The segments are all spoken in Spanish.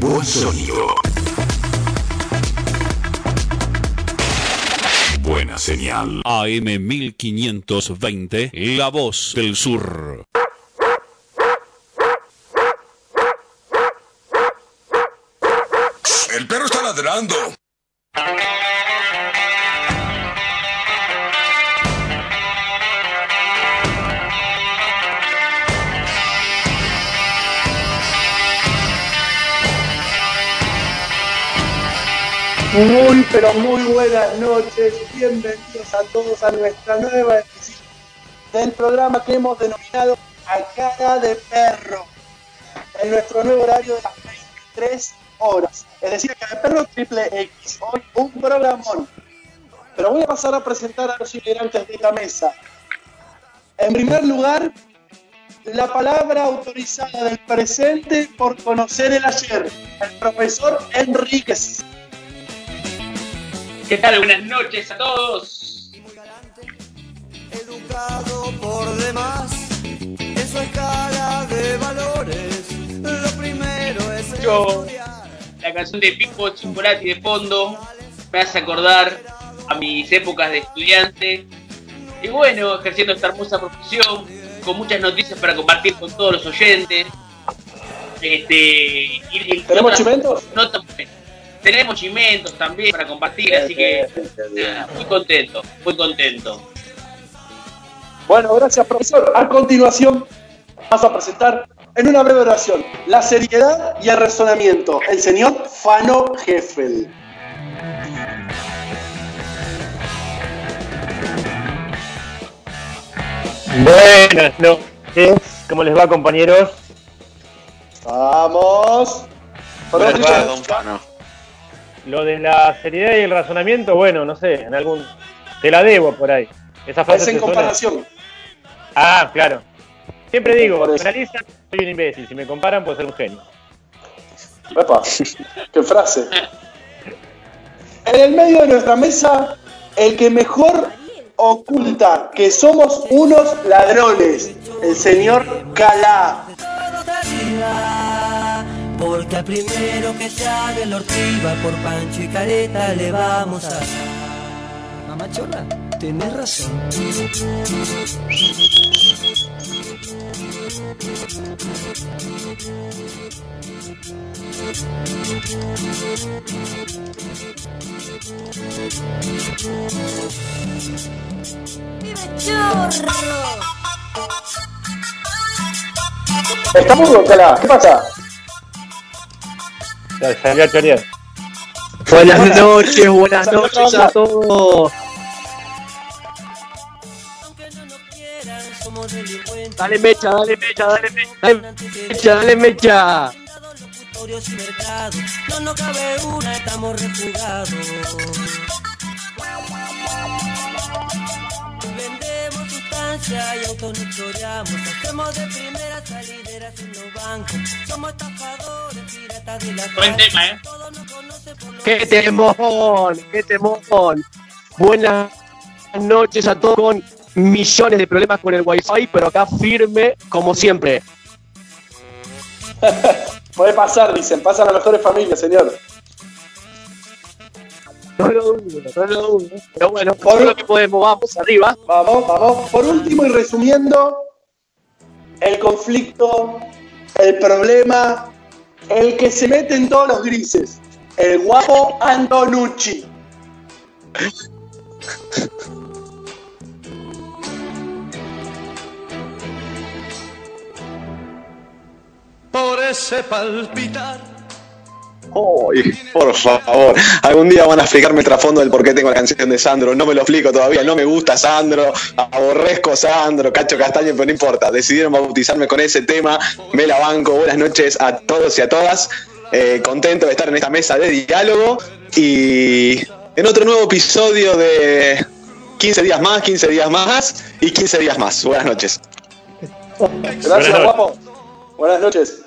Buen sonido. Buena señal. AM 1520, La Voz del Sur. El perro está ladrando. Muy, pero muy buenas noches. Bienvenidos a todos a nuestra nueva edición del programa que hemos denominado A Cara de Perro. En nuestro nuevo horario de las 23 horas. Es decir, Cara de Perro triple X. Hoy un programón. Pero voy a pasar a presentar a los integrantes de la mesa. En primer lugar, la palabra autorizada del presente por conocer el ayer, el profesor Enríquez. ¿Qué tal? Buenas noches a todos. Educado por demás, en su escala de valores, lo primero es Yo, la canción de Pico Chocolate de fondo me hace acordar a mis épocas de estudiante. Y bueno, ejerciendo esta hermosa profesión, con muchas noticias para compartir con todos los oyentes. Este, y- y- ¿Tenemos notas- tenemos chimentos también para compartir, así que nada, muy contento, muy contento. Bueno, gracias, profesor. A continuación, vamos a presentar en una breve oración la seriedad y el razonamiento. El señor Fano Heffel. Buenas noches, ¿cómo les va compañeros? Vamos. Buenas noches, don Fano. Lo de la seriedad y el razonamiento, bueno, no sé, en algún... Te la debo por ahí. Esa frase es en suena? comparación. Ah, claro. Siempre digo, me analizan, soy un imbécil. Si me comparan, puedo ser un genio. Epa, qué frase. En el medio de nuestra mesa, el que mejor oculta que somos unos ladrones, el señor Calá. Porque al primero que llame el ortiva por Pancho y Careta le vamos a dar. Mamá Chola, tenés razón. ¿Está mudo, Calá? ¿Qué pasa? A chorear. Buenas noches, buenas noches a todos. Aunque no nos quieran, somos delincuentes. Dale mecha, dale mecha, dale mecha, dale mecha, dale mecha. No nos cabe una, estamos refugados. Y autos nos choreamos, hacemos de primera salideras en los bancos, somos estafadores, piratas de la Buen tema, ¿eh? todos nos conocen por los Qué temón, qué temón. Buenas noches a todos con millones de problemas con el wifi, pero acá firme como siempre. Puede pasar, dicen, pasan las mejores familias, señor. No lo dudo, no lo dudo. Pero bueno, Por- por lo que podemos, vamos arriba. Vamos, vamos. Por último y resumiendo, el conflicto, el problema, el que se mete en todos los grises, el guapo Antonucci. Por ese palpitar. Ay, por favor, algún día van a explicarme el trasfondo del por qué tengo la canción de Sandro. No me lo explico todavía, no me gusta Sandro, aborrezco Sandro, Cacho Castaño, pero no importa. Decidieron bautizarme con ese tema, me la banco. Buenas noches a todos y a todas. Eh, contento de estar en esta mesa de diálogo y en otro nuevo episodio de 15 días más, 15 días más y 15 días más. Buenas noches. Gracias, noches. guapo. Buenas noches.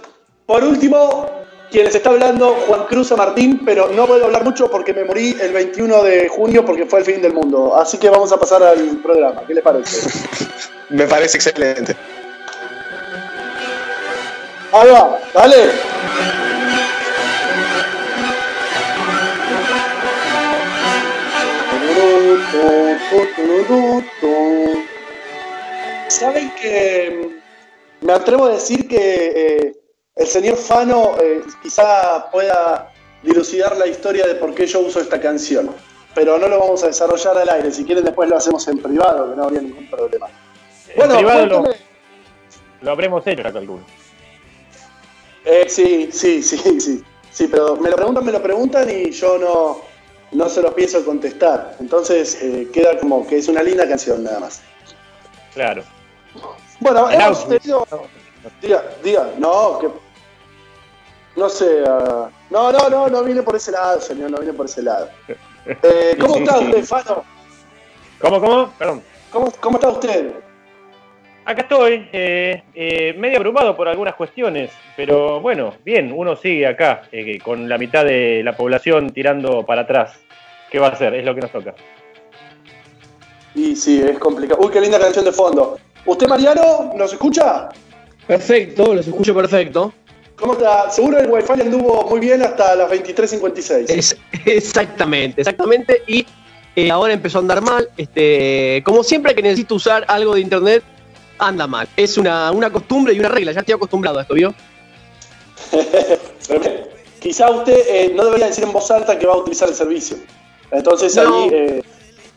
Por último, quien les está hablando, Juan Cruz a Martín, pero no puedo hablar mucho porque me morí el 21 de junio porque fue el fin del mundo. Así que vamos a pasar al programa. ¿Qué les parece? me parece excelente. Ahí va, dale. Saben que mm, me atrevo a decir que eh, el señor Fano eh, quizá pueda dilucidar la historia de por qué yo uso esta canción. Pero no lo vamos a desarrollar al aire. Si quieren, después lo hacemos en privado, que no habría ningún problema. En privado lo, lo habremos hecho, calculo. Eh, sí, sí, sí, sí. Sí, pero me lo preguntan, me lo preguntan y yo no, no se los pienso contestar. Entonces eh, queda como que es una linda canción nada más. Claro. Bueno, hemos tenido... Diga, diga, no, que... No sé, ah, no, no, no, no viene por ese lado, señor, no viene por ese lado. Eh, ¿Cómo está usted, Fano? ¿Cómo, cómo? Perdón. ¿Cómo, cómo está usted? Acá estoy, eh, eh, medio abrumado por algunas cuestiones, pero bueno, bien, uno sigue acá, eh, con la mitad de la población tirando para atrás. ¿Qué va a hacer? Es lo que nos toca. Y sí, es complicado. Uy, qué linda canción de fondo. ¿Usted, Mariano, nos escucha? Perfecto, los escucho perfecto. ¿Cómo está? Seguro el wifi anduvo muy bien hasta las 23.56. Es- exactamente, exactamente. Y eh, ahora empezó a andar mal. Este, como siempre que necesito usar algo de internet, anda mal. Es una, una costumbre y una regla. Ya estoy acostumbrado a esto, ¿vio? Quizá usted eh, no debería decir en voz alta que va a utilizar el servicio. Entonces No. ahí... eh,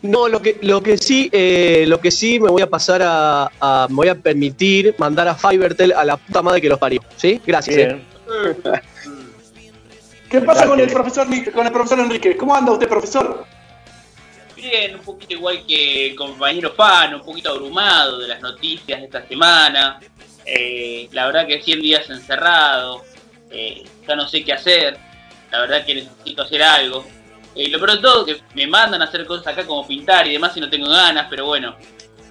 No, lo que, lo que sí, eh, lo que sí me voy a pasar a, a- me voy a permitir mandar a Fivertel a la puta madre que los parió. ¿Sí? Gracias. eh. ¿Qué pasa con el profesor con el profesor Enrique? ¿Cómo anda usted, profesor? Bien, un poquito igual que el compañero Fano, un poquito abrumado de las noticias de esta semana. Eh, la verdad que 100 días encerrado, eh, ya no sé qué hacer. La verdad que necesito hacer algo. Eh, lo peor de todo que me mandan a hacer cosas acá como pintar y demás y no tengo ganas, pero bueno,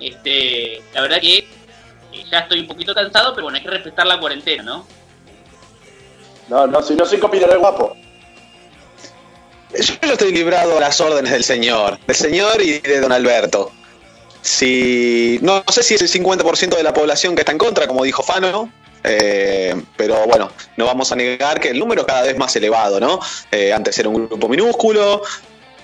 este, la verdad que eh, ya estoy un poquito cansado, pero bueno, hay que respetar la cuarentena, ¿no? No, no, si no soy copilero guapo. Yo ya estoy librado a las órdenes del señor, del señor y de don Alberto. Si no, no sé si es el 50% de la población que está en contra, como dijo Fano, eh, pero bueno, no vamos a negar que el número es cada vez más elevado, ¿no? Eh, antes era un grupo minúsculo,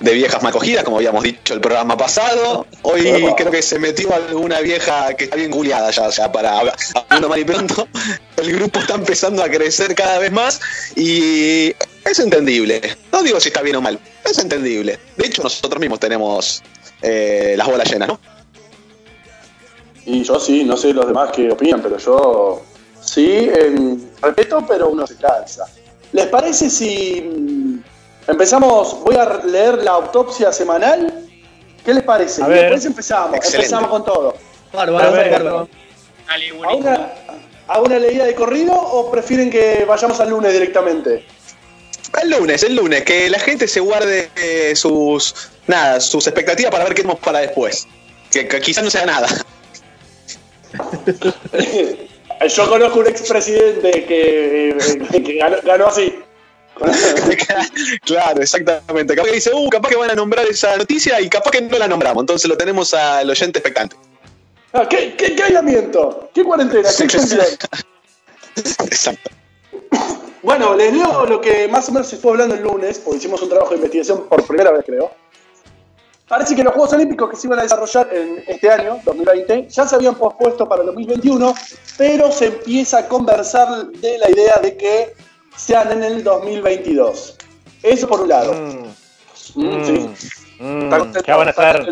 de viejas mal cogidas, como habíamos dicho el programa pasado. Hoy creo que se metió alguna vieja que está bien culiada ya, ya para hablar hablando mal y pronto. El grupo está empezando a crecer cada vez más y es entendible. No digo si está bien o mal, es entendible. De hecho, nosotros mismos tenemos eh, las bolas llenas, ¿no? Y yo sí, no sé los demás qué opinan, pero yo sí, em, respeto, pero uno se cansa. ¿Les parece si mm, empezamos? Voy a leer la autopsia semanal. ¿Qué les parece? A ver. después empezamos, Excelente. empezamos con todo. Bárbaro, bárbaro. Dale, ¿A buenísimo. una, ¿A una leída de corrido o prefieren que vayamos al lunes directamente? El lunes, el lunes, que la gente se guarde eh, sus nada, sus expectativas para ver qué tenemos para después. Que, que quizás no sea nada. Yo conozco un expresidente que, eh, que ganó, ganó así. claro, exactamente. Capaz que dice, uh, capaz que van a nombrar esa noticia y capaz que no la nombramos. Entonces lo tenemos al oyente expectante. Ah, ¿Qué, qué, qué aislamiento? ¿Qué cuarentena? ¿Qué extensión? Exacto. Bueno, les leo lo que más o menos se estuvo hablando el lunes, porque hicimos un trabajo de investigación por primera vez, creo. Parece que los Juegos Olímpicos que se iban a desarrollar en este año, 2020, ya se habían pospuesto para el 2021, pero se empieza a conversar de la idea de que sean en el 2022. Eso por un lado. Mm, Mm, mm, sí. mm, ya van a estar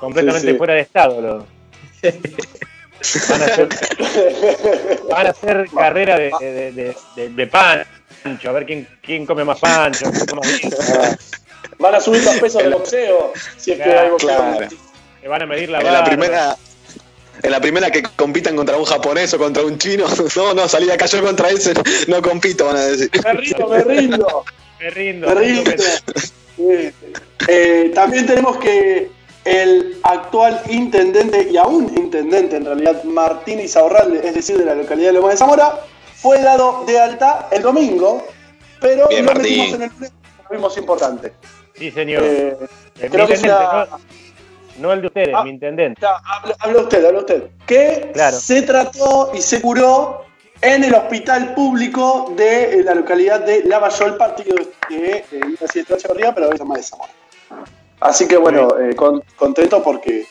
completamente Sí, sí. fuera de estado. los- Van a hacer, van a hacer carrera de, de, de, pancho, a ver quién, quién come más pancho. quién come más Van a subir los pesos de boxeo, si es que hay boxeo. claro. Que van a medir la En la primera. En la primera que compitan contra un japonés o contra un chino, no, no, salí de acá yo contra ese, no compito, van a decir. Me rindo, Me rindo. me rindo. Me rindo. Eh, también tenemos que el actual intendente y aún intendente en realidad Martín Isaurralde, es decir, de la localidad de Loma de Zamora, fue dado de alta el domingo, pero Bien, lo Martín. metimos en el lo vimos importante. Sí, señor. Eh, creo que es una- no, el de ustedes, Ah. mi intendente. Ya, habla, habla usted, habla usted. Que Claro. se trató y se curó en el hospital público de eh, la lolocalidad de Lavallol, partido de eh, Universidad de Echeverría, pero de Loma de Zamora. Así que bueno, eh, con- contento porque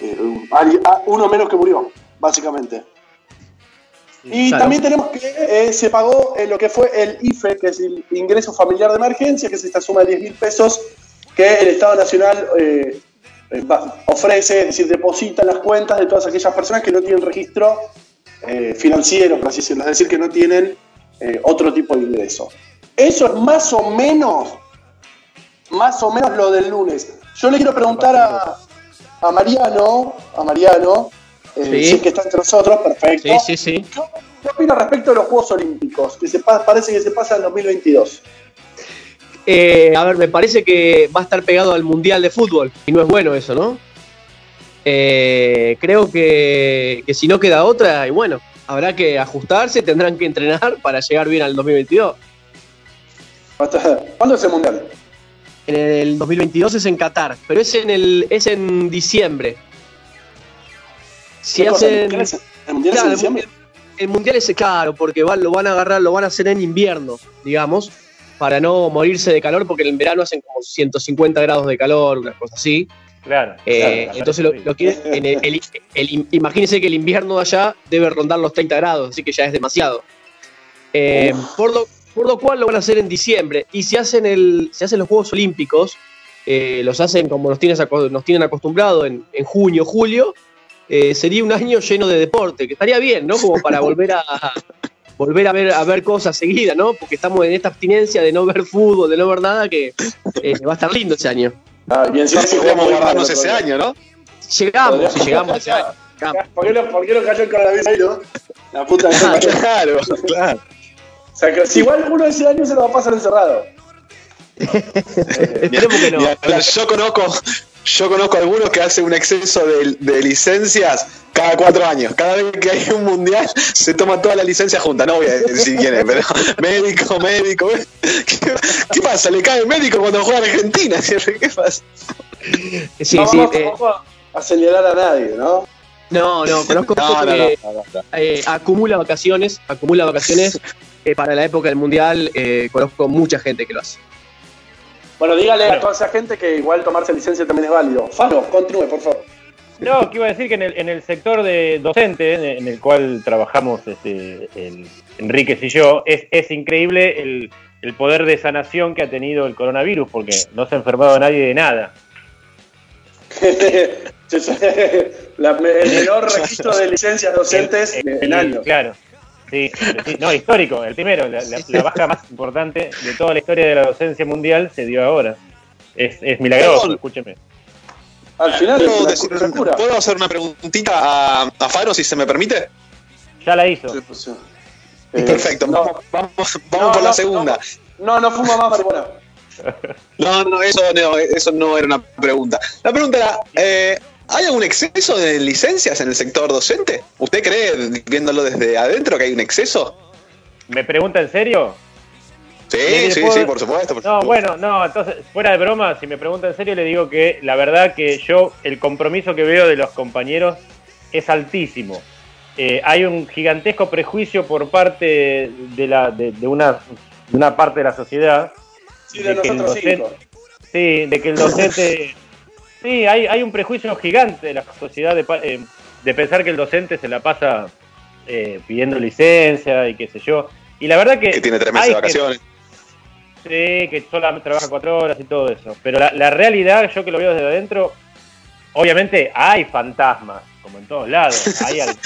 eh, ah, uno menos que murió, básicamente. Y Claro. también tenemos que eh, se pagó eh, lo que fue el IFE, que es el ingreso familiar de emergencia, que es esta suma de 10 mil pesos que el Estado Nacional eh, eh, ofrece, es decir, deposita en las cuentas de todas aquellas personas que no tienen registro financiero, por así decirlo, es decir, que no tienen otro tipo de ingreso. Eso es más o menos, más o menos lo del lunes. Yo le quiero preguntar a, a Mariano, a Mariano, eh, Sí. si es que está entre nosotros, perfecto. Sí, sí, sí. ¿Qué, qué opina respecto de los Juegos Olímpicos? Que se pa- parece que se pasa en 2022. Eh, a ver, me parece que va a estar pegado al Mundial de Fútbol. Y no es bueno eso, ¿no? Eh, creo que, que si no queda otra, y bueno, habrá que ajustarse, tendrán que entrenar para llegar bien al 2022. ¿Cuándo es el Mundial? En el 2022 es en Qatar, pero es en el es en diciembre. Si hacen ¿El Mundial es- ¿El Mundial es Claro, en el diciembre? mundial, el mundial es claro, porque va- lo van a agarrar, lo van a hacer en invierno, digamos, para no morirse de calor, porque en verano hacen como 150 grados de calor, una cosa así. Claro. Eh, claro, entonces lo, en el- el- el- imagínense que el invierno de allá debe rondar los 30 grados, así que ya es demasiado. Eh, por, lo, por lo cual lo van a hacer en diciembre. Y si hacen, el, si hacen los Juegos Olímpicos, eh, los hacen como nos tienen, aco- nos tienen acostumbrado en, en junio, julio, eh, sería un año lleno de deporte, que estaría bien, ¿no? Como para volver a volver a ver a ver cosas seguidas, ¿no? Porque estamos en esta abstinencia de no ver fútbol, de no ver nada, que eh, va a estar lindo ese año. Ah, y encima si Podemos guardarnos ese año, ¿no? Llegamos, si llegamos ese año. llegamos. ¿Por qué, no, ¿Por qué no cayó el coronavirus ahí, no? La puta que. Claro, claro. O sea, que si igual uno ese año se lo va a pasar encerrado. Esperemos que no. Yo conozco, yo conozco algunos que hacen un exceso de, de licencias cada cuatro años. Cada vez que hay un mundial, se toma toda la licencia junta. No voy a decir quién es, pero médico, médico. ¿Qué, qué pasa? ¿Le cae el médico cuando juega en Argentina? ¿Qué pasa? Sí, no sí, vamos, eh, vamos a acelerar a nadie, ¿no? no, no, conozco No, gente no, que no, no, no. eh, acumula vacaciones, acumula vacaciones eh, para la época del mundial. eh, conozco mucha gente que lo hace. Bueno, dígale a toda esa gente que igual tomarse licencia también es válido. Faro, continúe, por favor. No, que iba a decir que en el, en el sector de docente, en el cual trabajamos este, el- Enríquez y yo, es, es increíble el, el poder de sanación que ha tenido el coronavirus, porque no se ha enfermado nadie de nada. La- el menor registro de licencias docentes El- en el- años. Claro. Sí, sí, no, histórico, el primero, la, la- la baja más importante de toda la historia de la docencia mundial se dio ahora. Es, es milagroso, Perdón. escúcheme. Al final ¿Puedo, una decir- cosa cura. ¿Puedo hacer una preguntita a, a Faro, si se me permite? Ya la hizo. Eh, Perfecto, no, vamos, vamos, vamos no, por la no, segunda. No, no fuma más marihuana. No, no, eso no, eso no era una pregunta. La pregunta era, eh, ¿hay algún exceso de licencias en el sector docente? ¿Usted cree, viéndolo desde adentro, que hay un exceso? ¿Me pregunta en serio? Sí, sí, después- sí, por supuesto. por No, supuesto. bueno, no, entonces, fuera de broma, si me pregunta en serio, le digo que la verdad que yo, el compromiso que veo de los compañeros es altísimo. Eh, hay un gigantesco prejuicio por parte de, la, de, de una, de una parte de la sociedad. Sí, de nosotros docente- cinco. Sí, de que el docente. Sí, hay, hay un prejuicio gigante de la sociedad de, eh, de pensar que el docente se la pasa eh, pidiendo licencia y qué sé yo. Y la verdad que. Que tiene tres meses de que- vacaciones. Sí, que solamente trabaja cuatro horas y todo eso. Pero la, la realidad, yo que lo veo desde adentro, obviamente hay fantasmas, como en todos lados. Hay, al-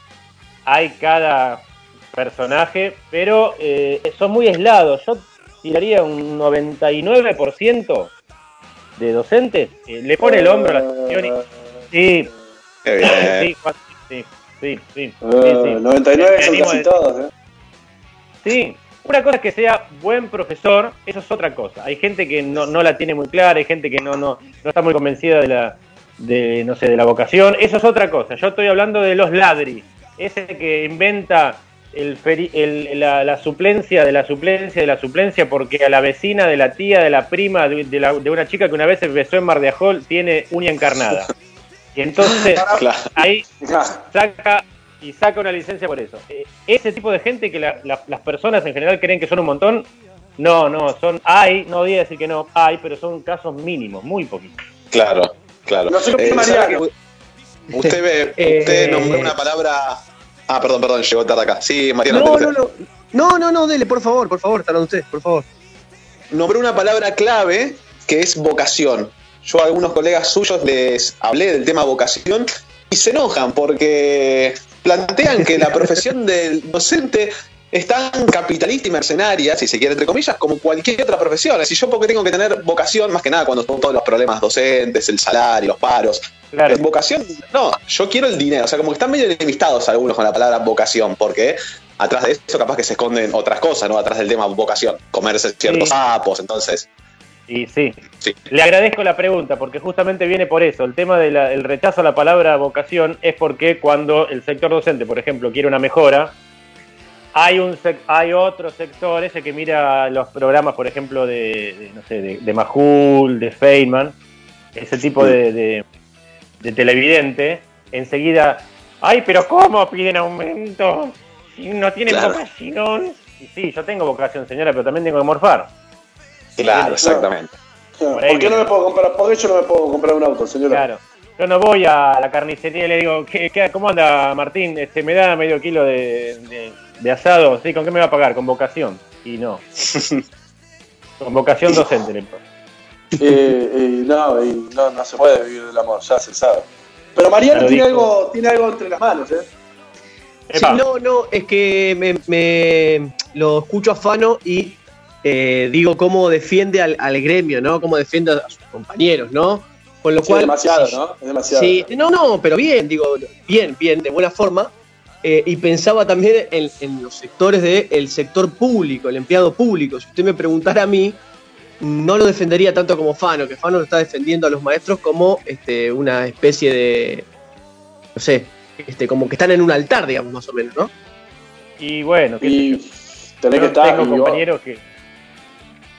hay cada personaje, pero eh, son muy aislados. Yo tiraría un 99% de docentes. eh, le pone el hombro a la situación y. Sí, Qué bien. sí, Juan, sí, sí, sí, sí, Eh, sí. 99 Me son casi todos, ¿eh? Sí, una cosa es que sea buen profesor, eso es otra cosa. Hay gente que no, no la tiene muy clara, hay gente que no, no, no está muy convencida de la, de, no sé, de la vocación, eso es otra cosa. Yo estoy hablando de los ladri, ese que inventa el, feri- el- la, la suplencia de la suplencia de la suplencia porque a la vecina de la tía, de la prima, de, de la- de una chica que una vez se besó en Mar de Ajol, tiene uña encarnada. Y entonces Claro. ahí saca y saca una licencia por eso. Eh, ese tipo de gente que la- la- las personas en general creen que son un montón, No, no, son, hay, no voy a decir que no, hay, pero son casos mínimos, muy poquitos. Claro, claro. No sé qué Eh, Mariano. ¿sabe que Usted ve, Eh, usted nombró una palabra. Ah, perdón, perdón, llegó tarde acá. Sí, Mariano, No, no, no. No, no, no, dele, por favor, por favor, está usted, por favor. nombró una palabra clave que es vocación. Yo a algunos colegas suyos les hablé del tema vocación y se enojan porque plantean que la profesión del docente es tan capitalista y mercenaria, si se quiere, entre comillas, como cualquier otra profesión. Si yo porque tengo que tener vocación, más que nada cuando son todos los problemas docentes, el salario, los paros. Claro. Vocación, no, yo quiero el dinero. O sea, como que están medio enemistados algunos con la palabra vocación, porque atrás de eso capaz que se esconden otras cosas, ¿no? Atrás del tema vocación, comerse ciertos Sí. sapos, entonces. Y sí, Sí. le agradezco la pregunta porque justamente viene por eso. El tema del rechazo a la palabra vocación es porque cuando el sector docente, por ejemplo, quiere una mejora, hay un sec- hay otro sector, ese que mira los programas, por ejemplo, de, de, no sé, de, de Majul, de Feynman, ese tipo de, de- de televidente, enseguida, ay, pero ¿cómo piden aumento? Si no tienen Claro. vocación. Y sí, yo tengo vocación, señora, pero también tengo que morfar. Claro, exactamente. Por ahí ¿Por qué no me puedo comprar? ¿Por qué yo no me puedo comprar un auto, señora? Claro. Yo no voy a la carnicería y le digo, ¿qué, qué- cómo anda Martín? Este, ¿Me da medio kilo de, de- de asado? Sí, ¿con qué me va a pagar? Con vocación. Y no. Con vocación docente. Eh, eh, no, y no, no se puede vivir del amor, ya se sabe. Pero Mariano tiene algo, tiene algo entre las manos, ¿eh? Sí, no, no, es que me, me- lo escucho a Fano y eh, digo cómo defiende al, al gremio, ¿no? Cómo defiende a sus compañeros, ¿no? Con lo Sí, cual. demasiado, sí, ¿no? Es demasiado. Sí, no, no, pero bien, digo, bien, bien, de buena forma. Eh, y pensaba también en, en los sectores del sector público, el empleado público. Si usted me preguntara a mí, no lo defendería tanto como Fano, que Fano lo está defendiendo a los maestros como este, una especie de, no sé, este, como que están en un altar, digamos, más o menos, ¿no? Y bueno, qué Y tenés que estar. tengo compañeros que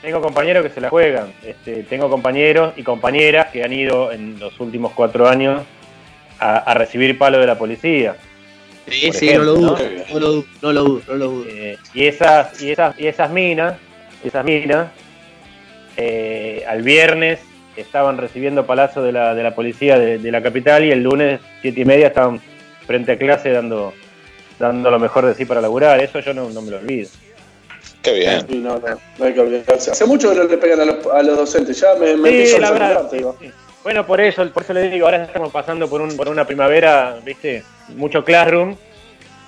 tengo compañeros que se la juegan. Este, tengo compañeros y compañeras que han ido en los últimos cuatro años a, a recibir palo de la policía. Sí, sí, ejemplo, no lo dudo, ¿no? no lo dudo, no lo dudo, no lo dudo. Eh, y esas y esas y esas minas esas minas eh, al viernes estaban recibiendo palazo de la, de la policía de, de la capital y el lunes siete y media estaban frente a clase dando dando lo mejor de sí para laburar eso yo no, no me lo olvido Qué bien. Sí, no, no, no hay que olvidarse. Hace mucho que no le pegan a los, a los docentes, ya me, me Sí, la verdad, digo. sí. Bueno por eso por eso le digo ahora estamos pasando por un por una primavera viste mucho classroom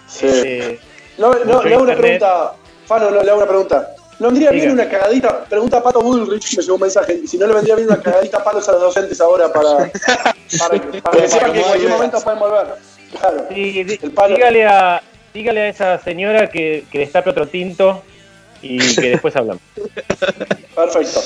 Sí. eh, No, no, le hago una pregunta, Fano, no, le hago una pregunta. ¿No vendría bien Diga. una cagadita? Pregunta a Pato Bullrich, me llegó un mensaje. Si no le vendría bien una cagadita a palos a los docentes ahora para, para, que- para que sepan que en cualquier momento pueden volver. Claro. Sí, dígale, a, dígale a esa señora que, que destape otro tinto y que después hablamos. Perfecto.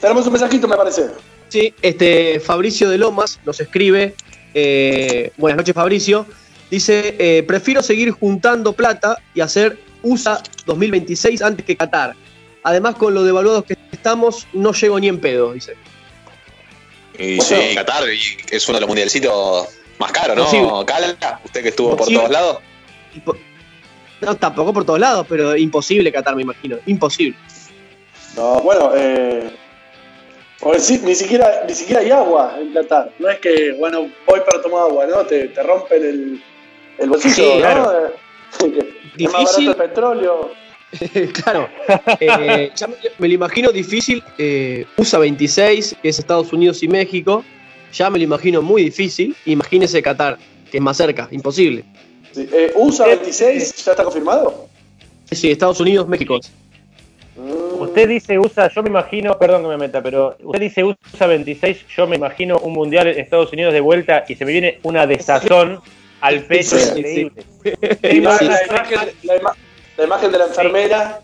Tenemos un mensajito, me parece. Sí, este Fabricio de Lomas nos escribe. eh, buenas noches, Fabricio. Dice: eh, Prefiero seguir juntando plata y hacer USA 2026 antes que Qatar. Además, con lo devaluados que estamos, no llego ni en pedo, dice. Y Bueno. sí, Qatar es uno de los mundialcitos más caros, ¿no? Posible. Cala, usted que estuvo por todos lados. Impo- No, tampoco por todos lados, pero imposible Qatar, me imagino. Imposible. No, bueno, eh, porque sí, ni siquiera ni siquiera hay agua en Qatar. No es que, bueno, voy para tomar agua, ¿no? Te, te rompen el, el bolsillo, Sí, ¿no? claro. Eh, Es más barato Difícil. el petróleo. claro. Eh, ya me, me lo imagino difícil. eh, USA 26, que es Estados Unidos y México. Ya me lo imagino muy difícil. Imagínese Qatar, que es más cerca. Imposible. Sí. Eh, USA 26, ¿ya está confirmado? Sí, Estados Unidos, México. Mm, Usted dice USA, yo me imagino, perdón que me meta, pero usted dice USA 26, yo me imagino un mundial en Estados Unidos de vuelta y se me viene una desazón al pecho Sí, increíble. la, Sí, la sí. imagen, la, ima- la imagen de la enfermera.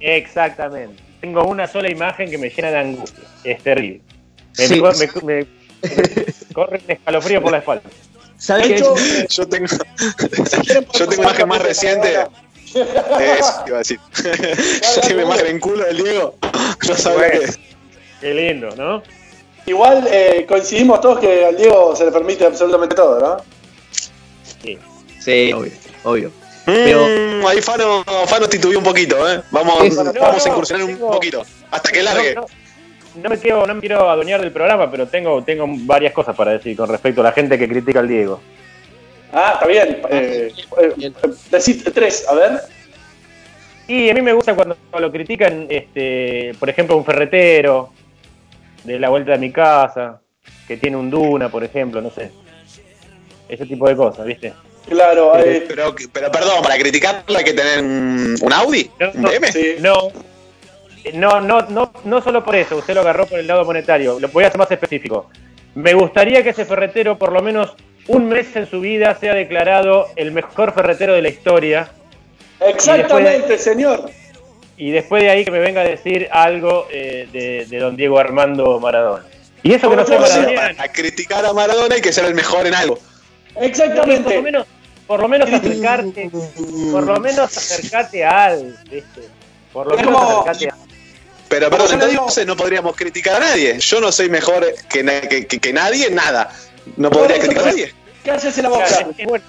Exactamente. Tengo una sola imagen que me llena de angustia. Es terrible. Me, Sí. me- me- me corre un escalofrío por la espalda. ¿Sabe De qué? hecho, Yo tengo, ¿quieren yo tengo imagen más reciente. Eso iba a decir. Yo tengo imagen en culo del Diego. No sabe Bueno. qué es. Qué lindo, ¿no? Igual eh, coincidimos todos que al Diego se le permite absolutamente todo, ¿no? Sí. Sí, obvio, obvio. Pero- Mm, ahí Fano, Fano titubeó un poquito, ¿eh? Vamos, Es- vamos no, a no, incursionar un tengo- poquito. Hasta que largue. No, no, no me quiero, no me quiero adueñar del programa, pero tengo, tengo varias cosas para decir con respecto a la gente que critica al Diego. Ah, está bien. Eh, eh, decís tres, a ver. Y a mí me gusta cuando lo critican, este, por ejemplo, un ferretero de la vuelta de mi casa, que tiene un duna, por ejemplo, no sé. Ese tipo de cosas, ¿viste? Claro, eh, Pero, pero perdón, para criticarlo hay que tener un, Audi, No, un no, BM. sí. No, no, no, no, no solo por eso, usted lo agarró por el lado monetario, lo voy a hacer más específico. Me gustaría que ese ferretero, por lo menos un mes en su vida, sea declarado el mejor ferretero de la historia. exactamente, señor. Y después de ahí que me venga a decir algo eh, de, de don Diego Armando Maradona. Y eso que no sí, maradoniano. Para criticar a Maradona hay que ser el mejor en algo. Por lo Exactamente. menos, por lo menos acercarte, por lo menos acercarte a algo, ¿viste? Por lo Es menos como- acercarte a Pero digo- entonces no podríamos criticar a nadie. Yo no soy mejor que, na- que, que- que nadie, en nada. No podría criticar a nadie. Cállese la boca. es, es bueno,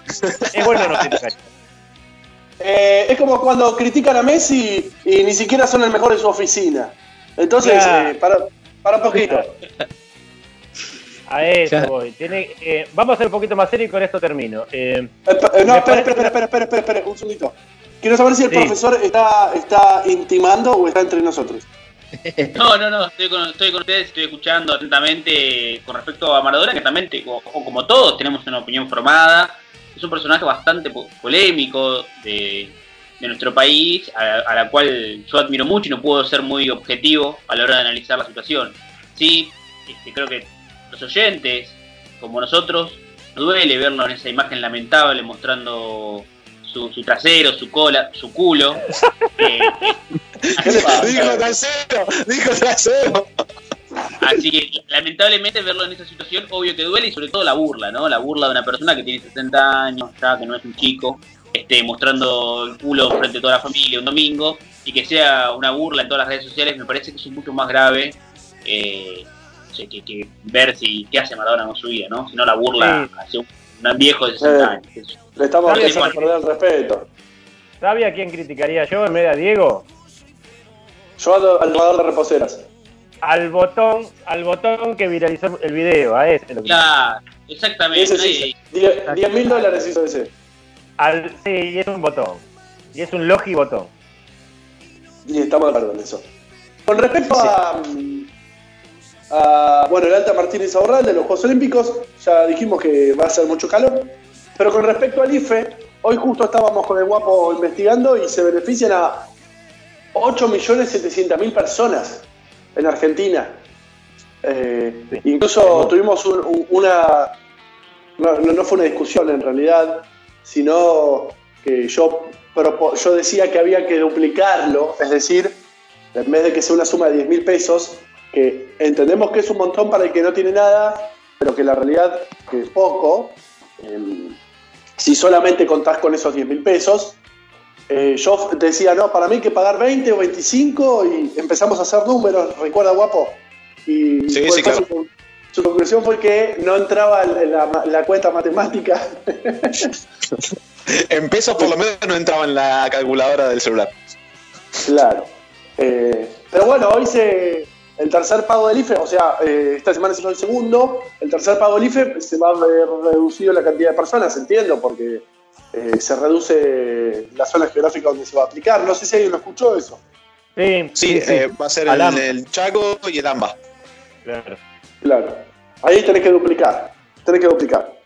es bueno no criticar. Eh, es como cuando critican a Messi y ni siquiera son el mejor de su oficina. Entonces, eh, para, para un poquito. A eso voy. Tiene, eh, vamos a ser un poquito más serio y con esto termino. Eh, Eh, eh, no, espera, espera, espera, espera, espera, espera, un segundito. Quiero saber si el Sí. profesor está, está intimando o está entre nosotros. No, no, no, estoy con, estoy con ustedes, estoy escuchando atentamente con respecto a Maradona, que también, te- o, o como todos, tenemos una opinión formada. Es un personaje bastante po- polémico de, de nuestro país, a, a la cual yo admiro mucho y no puedo ser muy objetivo a la hora de analizar la situación. Sí, este, creo que los oyentes, como nosotros, nos duele verlo en esa imagen lamentable mostrando su, su trasero, su cola, su culo. Eh, ¿Qué le pasa? Dijo trasero, dijo trasero. Así que lamentablemente verlo en esa situación, obvio que duele y sobre todo la burla, ¿no? La burla de una persona que tiene 60 años, ya que no es un chico, este, mostrando el culo frente a toda la familia un domingo y que sea una burla en todas las redes sociales me parece que es mucho más grave eh, que, que- ver si qué hace Maradona con su vida, ¿no? Sino la burla hacia un, un viejo de 60 Eh. años. Le estamos empezando a perder el respeto. ¿Sabe a quién criticaría yo en vez de a Diego? Yo ando al jugador de reposeras. Al botón, al botón que viralizó el video, a ese lo que- Claro, exactamente. Sí, 10 mil dólares hizo ese. Al, sí, y es un botón. Y es un logi botón. Y estamos de acuerdo en eso. Con respecto a, mm, a, bueno, el Alta Martínez Aurral de los Juegos Olímpicos, ya dijimos que va a ser mucho calor. Pero con respecto al IFE, hoy justo estábamos con el guapo investigando y se benefician a 8.700.000 personas en Argentina. Eh, incluso tuvimos un- un- una. No, no- fue una discusión en realidad, sino que yo, propo- yo decía que había que duplicarlo, es decir, en vez de que sea una suma de 10 mil pesos, que entendemos que es un montón para el que no tiene nada, pero que la realidad que es poco, em, si solamente contás con esos 10 mil pesos, eh, yo decía, no, para mí hay que pagar 20 o 25 y empezamos a hacer números, ¿recuerda guapo? Y Sí, sí, claro. su, su conclusión fue que no entraba en la, la cuenta matemática. En pesos por lo menos no entraba en la calculadora del celular. Claro. Eh, pero bueno, hoy se. El tercer pago del IFE, o sea, eh, esta semana se hizo el segundo. El tercer pago del IFE se va a ver reducido la cantidad de personas, entiendo, porque eh, se reduce la zona geográfica donde se va a aplicar. No sé si alguien lo escuchó eso. Sí, Sí, eh, va a ser el, el Chaco y el AMBA. Claro. Claro. Ahí tenés que duplicar. Tenés que duplicar.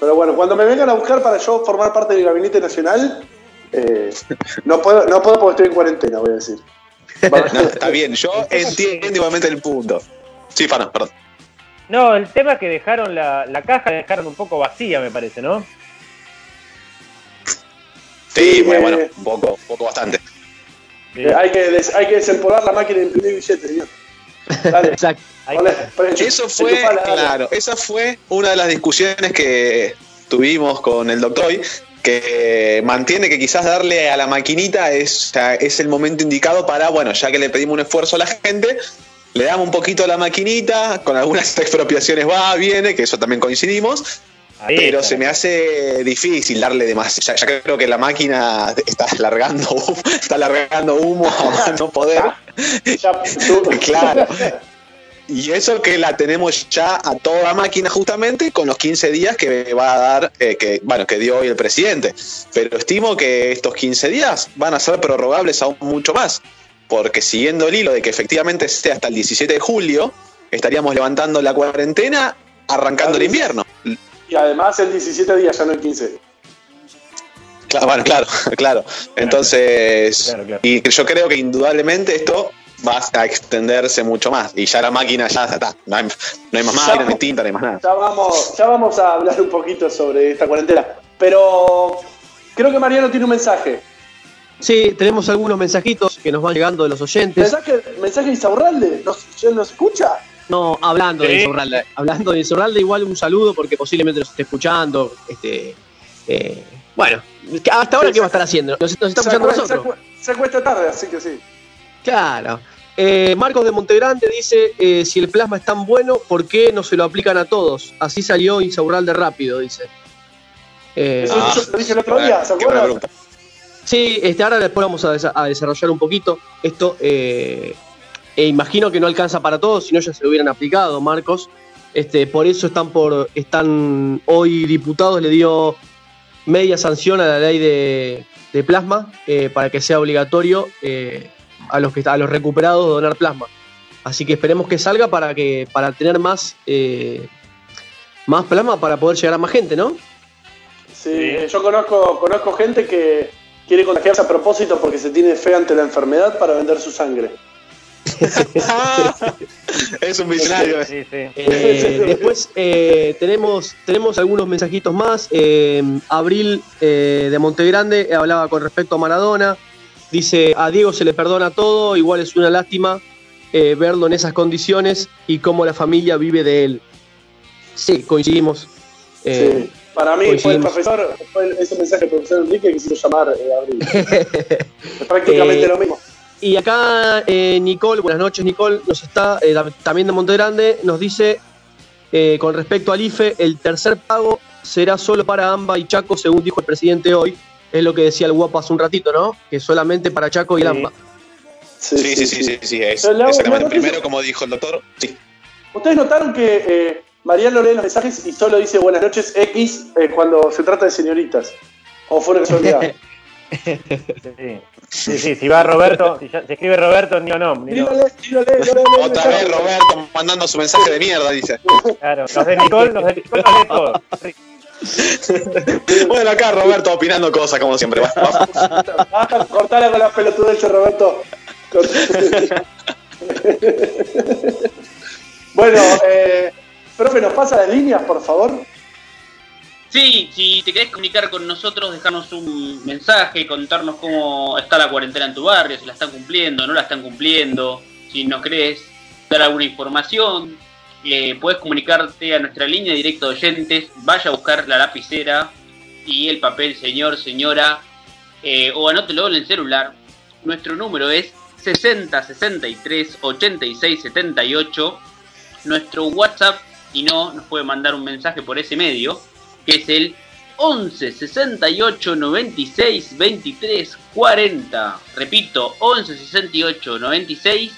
Pero bueno, cuando me vengan a buscar para yo formar parte del gabinete nacional, eh, no, puedo, no puedo porque estoy en cuarentena, voy a decir. No, está bien, yo entiendo igualmente el punto. Sí, Fano, perdón. No, el tema es que dejaron la, la caja, la dejaron un poco vacía, me parece, ¿no? Sí, Sí, bueno, eh, bueno, un poco, un poco bastante. Sí. Eh, hay, que des- hay que desempolvar la máquina de imprimir billetes, señor. Dale. Exacto. Eso fue, claro, esa fue una de las discusiones que tuvimos con el doctor hoy, que mantiene que quizás darle a la maquinita es, o sea, es el momento indicado para, bueno, ya que le pedimos un esfuerzo a la gente, le damos un poquito a la maquinita, con algunas expropiaciones va, viene, que eso también coincidimos, Ahí pero está. se me hace difícil darle demasiado. Ya, ya creo que la máquina está largando, está largando humo a no poder. Ya, tú- Claro. Y eso que la tenemos ya a toda máquina justamente con los 15 días que va a dar, eh, que bueno, que dio hoy el presidente. Pero estimo que estos 15 días van a ser prorrogables aún mucho más. Porque siguiendo el hilo de que efectivamente esté hasta el 17 de julio, estaríamos levantando la cuarentena arrancando el invierno. Y además el 17 días, ya no el 15. Claro, bueno, claro, claro. Entonces, Claro, claro. y yo creo que indudablemente esto va a extenderse mucho más. Y ya la máquina ya está. No hay, no hay más máquina, no hay tinta, no hay más nada. Ya vamos, ya vamos a hablar un poquito sobre esta cuarentena. Pero creo que Mariano tiene un mensaje. Sí, tenemos algunos mensajitos que nos van llegando de los oyentes. ¿Mensaje, mensaje de Isaurralde? ¿Nos, ¿ya ¿Nos escucha? No, hablando de Sí. Insaurralde. Hablando de Insaurralde, igual un saludo porque posiblemente nos esté escuchando. Este, eh, bueno, hasta ahora, ¿qué va a estar haciendo? ¿Nos, nos está Se escuchando nosotros? Se acuesta tarde, así que sí. Claro. Eh, Marcos de Montegrande dice, eh, si el plasma es tan bueno, ¿por qué no se lo aplican a todos? Así salió Insaurralde rápido, dice. Eh, Eso Ah, yo lo dije el otro día. Sí, este, ahora después vamos a, desa- a desarrollar un poquito esto. eh, e imagino que no alcanza para todos, si no ya se lo hubieran aplicado, Marcos. Este, por eso están por están hoy diputados le dio media sanción a la ley de, de plasma eh, para que sea obligatorio eh, a los que a los recuperados donar plasma. Así que esperemos que salga para que para tener más eh, más plasma para poder llegar a más gente, ¿no? Sí, yo conozco, conozco gente que quiere contagiarse a propósito porque se tiene fe ante la enfermedad para vender su sangre. es un visionario. eh. Sí, sí. Eh, después eh, tenemos, tenemos algunos mensajitos más. Eh, Abril eh, de Montegrande hablaba con respecto a Maradona. Dice, a Diego se le perdona todo, igual es una lástima eh, verlo en esas condiciones y cómo la familia vive de él. Sí, coincidimos. Eh, Sí. Para mí fue el profesor, fue ese mensaje del profesor Enrique que quiso llamar eh, Abril. Prácticamente Eh, lo mismo. Y acá eh, Nicole, buenas noches Nicole, nos está, también de Montegrande, nos dice eh, con respecto al IFE, el tercer pago será solo para AMBA y Chaco, según dijo el presidente hoy. Es lo que decía el guapo hace un ratito, ¿no? Que solamente para Chaco y el Sí. Sí, sí, sí, sí, sí, es Pero la- exactamente. la- Primero, como dijo el doctor, sí. Ustedes notaron que eh, Mariano lee los mensajes y solo dice buenas noches X eh, cuando se trata de señoritas. O fue una casualidad. Sí, sí, sí, si va Roberto, si, ya- si escribe Roberto, ni o no. Ni no. Otra vez Roberto mandando su mensaje de mierda, dice. Claro, los de Nicole, los de Nicole los. Bueno, acá Roberto opinando cosas como siempre. Ah, cortala con las pelotudeces, Roberto. Bueno, eh, profe, ¿nos pasa las líneas, por favor? Sí, si te querés comunicar con nosotros, dejarnos un mensaje, contarnos cómo está la cuarentena en tu barrio, si la están cumpliendo, no la están cumpliendo, si nos querés dar alguna información, eh, puedes comunicarte a nuestra línea directa de oyentes, vaya a buscar la lapicera y el papel, señor, señora, eh, o anótelo en el celular. Nuestro número es 60 63 86 78. Nuestro WhatsApp, y no, nos puede mandar un mensaje por ese medio, que es el 11 68 96 23 40. Repito, 11 68 96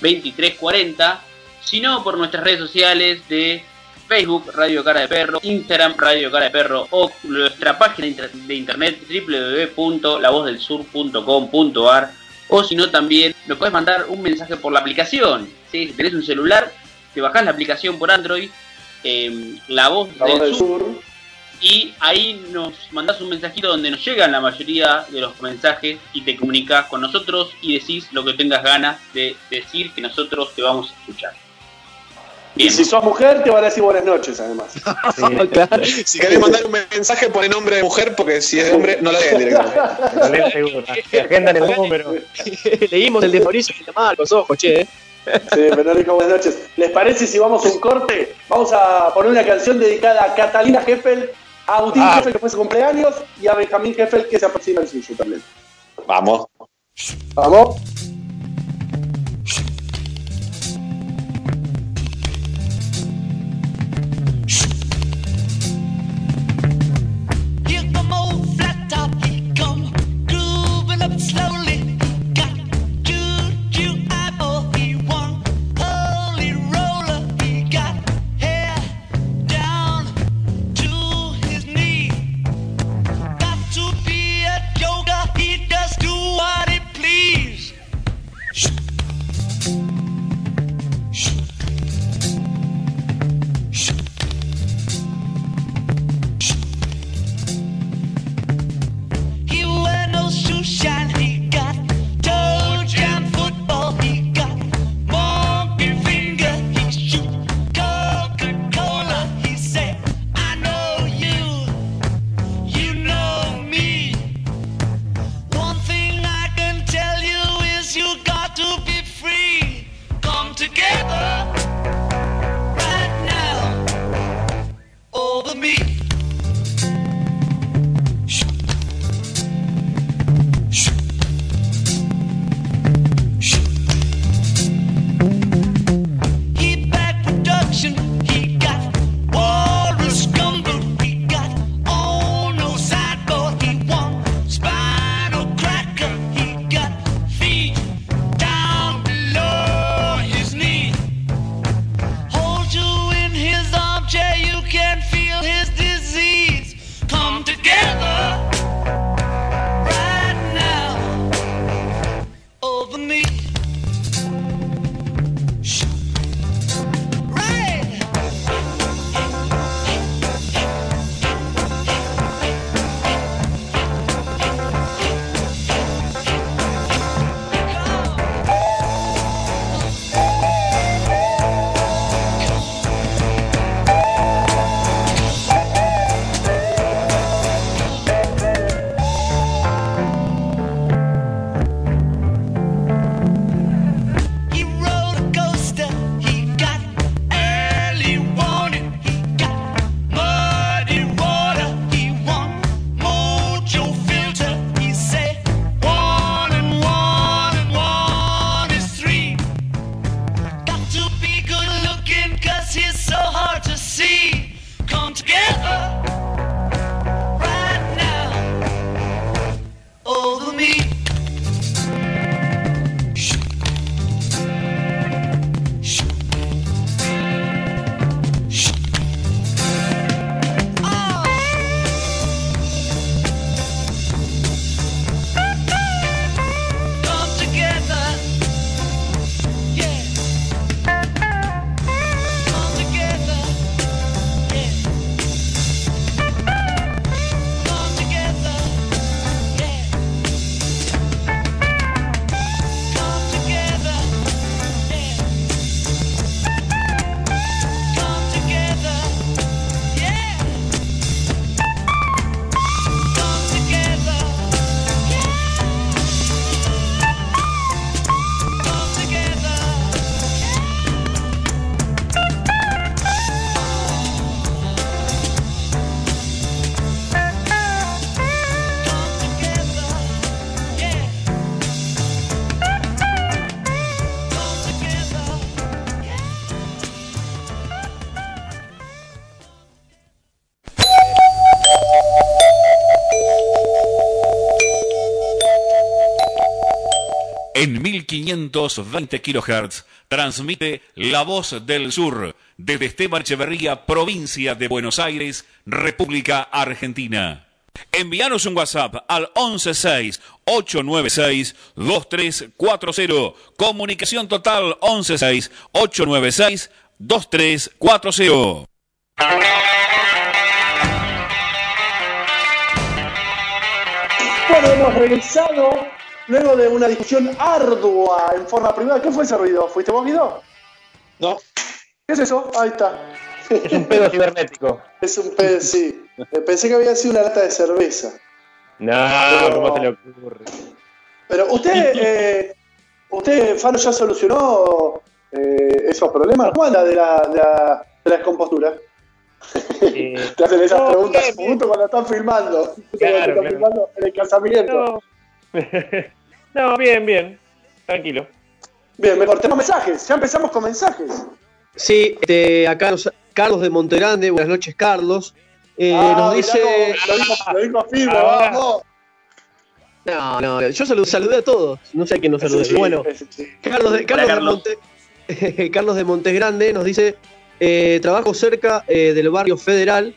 23 40. Si no, por nuestras redes sociales de Facebook Radio Cara de Perro, Instagram Radio Cara de Perro o nuestra página de internet www.lavozdelsur.com.ar o si no también nos puedes mandar un mensaje por la aplicación. ¿sí? Si tenés un celular, te bajás la aplicación por Android, eh, La Voz, La voz del, sur. y ahí nos mandás un mensajito donde nos llegan la mayoría de los mensajes y te comunicas con nosotros y decís lo que tengas ganas de decir que nosotros te vamos a escuchar. Y si sos mujer, te van a decir buenas noches, además. Claro. Si querés mandar un mensaje, pone nombre de mujer, porque si es hombre, no lo leen directamente. Te agendan el número. Leímos el de Mauricio y el de Marcos, ojo, che. eh. Sí, pero no dijo buenas noches. ¿Les parece si vamos a un corte? Vamos a poner una canción dedicada a Catalina Heffel, a Agustín Ah. Heffel, que fue su cumpleaños, y a Benjamín Heffel, que se aproxima el suyo también. Vamos. ¿Vamos? slowly. 520 kHz. Transmite La Voz del Sur desde Esteban Echeverría, provincia de Buenos Aires, República Argentina. Envíanos un WhatsApp al 116-896-2340. Comunicación total 116-896-2340. Hemos regresado luego de una discusión ardua en forma privada. ¿Qué fue ese ruido? ¿Fuiste vos, Guido? No. ¿Qué es eso? Ahí está. Es un pedo cibernético. Es un pedo, sí. Eh, Pensé que había sido una lata de cerveza. No, ¿cómo te le ocurre? Pero usted, eh, usted, Fano, ya solucionó eh, esos problemas. ¿Cuál la de la, de la, de la descompostura? Eh, Te hacen esas no, preguntas justo cuando están filmando. Claro, cuando están claro. filmando en el casamiento. no. no, bien, bien. Tranquilo. Bien, mejor. Tenemos mensajes. Ya empezamos con mensajes. Sí, este, acá nos- Carlos de Montegrande, buenas noches Carlos. Eh, Ah, nos dice. Lo dijo, lo dijo firme, Ah. vamos. No, no, yo salud- saludé a todos. No sé a quién nos saludé. Sí, bueno, sí. Carlos de, Carlos, de Monte- Carlos de Montegrande nos dice: eh, Trabajo cerca eh, del barrio federal.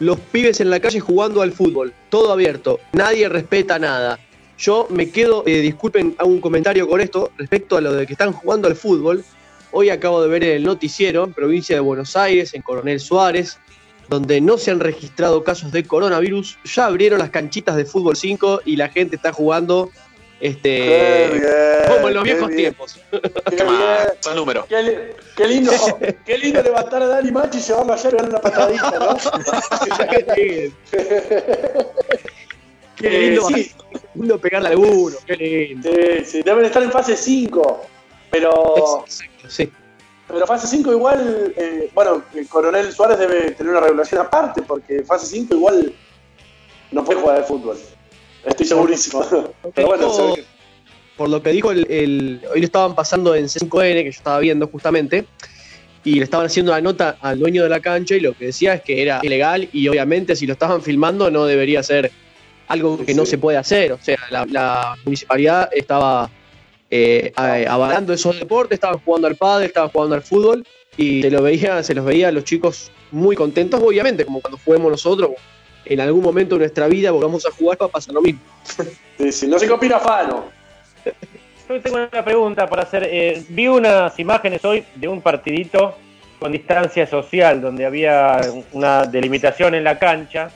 Los pibes en la calle jugando al fútbol. Todo abierto. Nadie respeta nada. Yo me quedo, eh, disculpen, hago un comentario con esto respecto a lo de que están jugando al fútbol. Hoy acabo de ver en el noticiero, en provincia de Buenos Aires, en Coronel Suárez, donde no se han registrado casos de coronavirus. Ya abrieron las canchitas de fútbol 5 y la gente está jugando este, bien, como en los viejos bien, tiempos. Qué son números. Qué, li- qué lindo, qué lindo levantar a Dani Machi y llevarlo ayer y darle una patadita, ¿no? Qué lindo, Eh, sí. Lindo pegarle a alguno, qué lindo. Sí, sí, deben estar en fase 5. Pero, Sí. pero fase 5 igual, eh, bueno, el coronel Suárez debe tener una regulación aparte, porque fase 5 igual no puede jugar al fútbol. Estoy segurísimo. Pero bueno, se Por lo que dijo el, el- hoy lo estaban pasando en C5N, que yo estaba viendo justamente, y le estaban haciendo la nota al dueño de la cancha y lo que decía es que era ilegal y obviamente si lo estaban filmando no debería ser algo que no se puede hacer. O sea, la, la municipalidad estaba eh, avalando esos deportes, estaban jugando al pádel, estaban jugando al fútbol y se, lo veía, se los veía a los chicos muy contentos, obviamente, como cuando juguemos nosotros. En algún momento de nuestra vida volvamos a jugar, va a pasar lo mismo. sí, sí. No sé qué opina Fano. yo tengo una pregunta para hacer. Eh, vi unas imágenes hoy de un partidito con distancia social, donde había una delimitación en la cancha.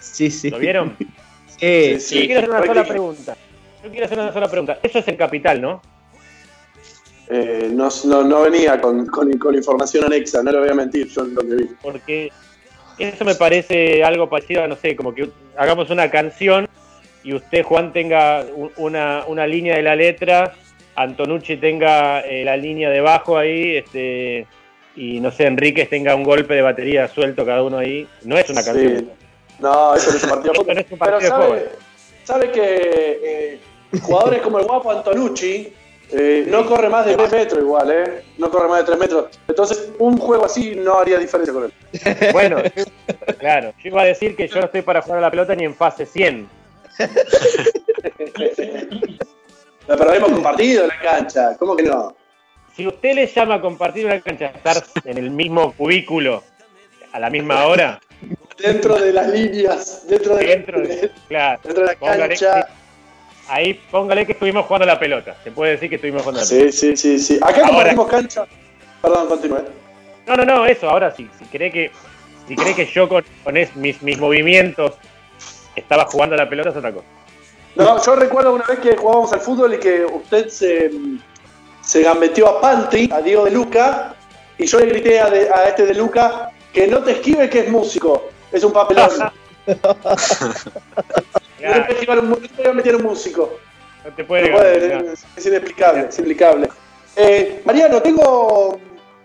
Sí, sí. ¿Lo vieron? Eh, Sí, Yo quiero hacer una sola pregunta. Yo quiero hacer una sola pregunta. Eso es en Capital, ¿no? Eh, no, no, no venía con, con, con información anexa, no le voy a mentir, yo lo que vi. Porque eso me parece algo parecido a, no sé, como que hagamos una canción y usted, Juan, tenga una, una línea de la letra, Antonucci tenga eh, la línea de bajo ahí, este y no sé, Enríquez tenga un golpe de batería suelto cada uno ahí. No es una Sí. No, eso no es un partido de fútbol. no Pero sabe, sabe que eh, jugadores como el guapo Antonucci eh, no corre más de 3 metros igual, ¿eh? No corre más de 3 metros. Entonces, un juego así no haría diferencia con él. Bueno, claro, yo iba a decir que yo no estoy para jugar a la pelota ni en fase 100. Pero hemos compartido la cancha, ¿cómo que no? Si usted le llama a compartir una cancha, estar en el mismo cubículo a la misma hora, Dentro de las líneas, dentro de, dentro de, claro, dentro de la póngale cancha. que- ahí póngale que estuvimos jugando la pelota. Se puede decir que estuvimos jugando la pelota. Sí, sí, sí, sí. Acá Ahora- compartimos cancha. Perdón, continúe. No, no, no, eso, ahora sí. Si cree que, si cree que yo con, con es- mis, mis movimientos estaba jugando la pelota es otra cosa. No, yo recuerdo una vez que jugábamos al fútbol y que usted se, se gambeteó a Panti, a Diego de Luca, y yo le grité a, de- a este de Luca que no te esquive que es músico, es un papelón. No te te puede meter un músico. No te puede, No puede, ganar. es, es inexplicable, es inexplicable. Eh, Mariano, tengo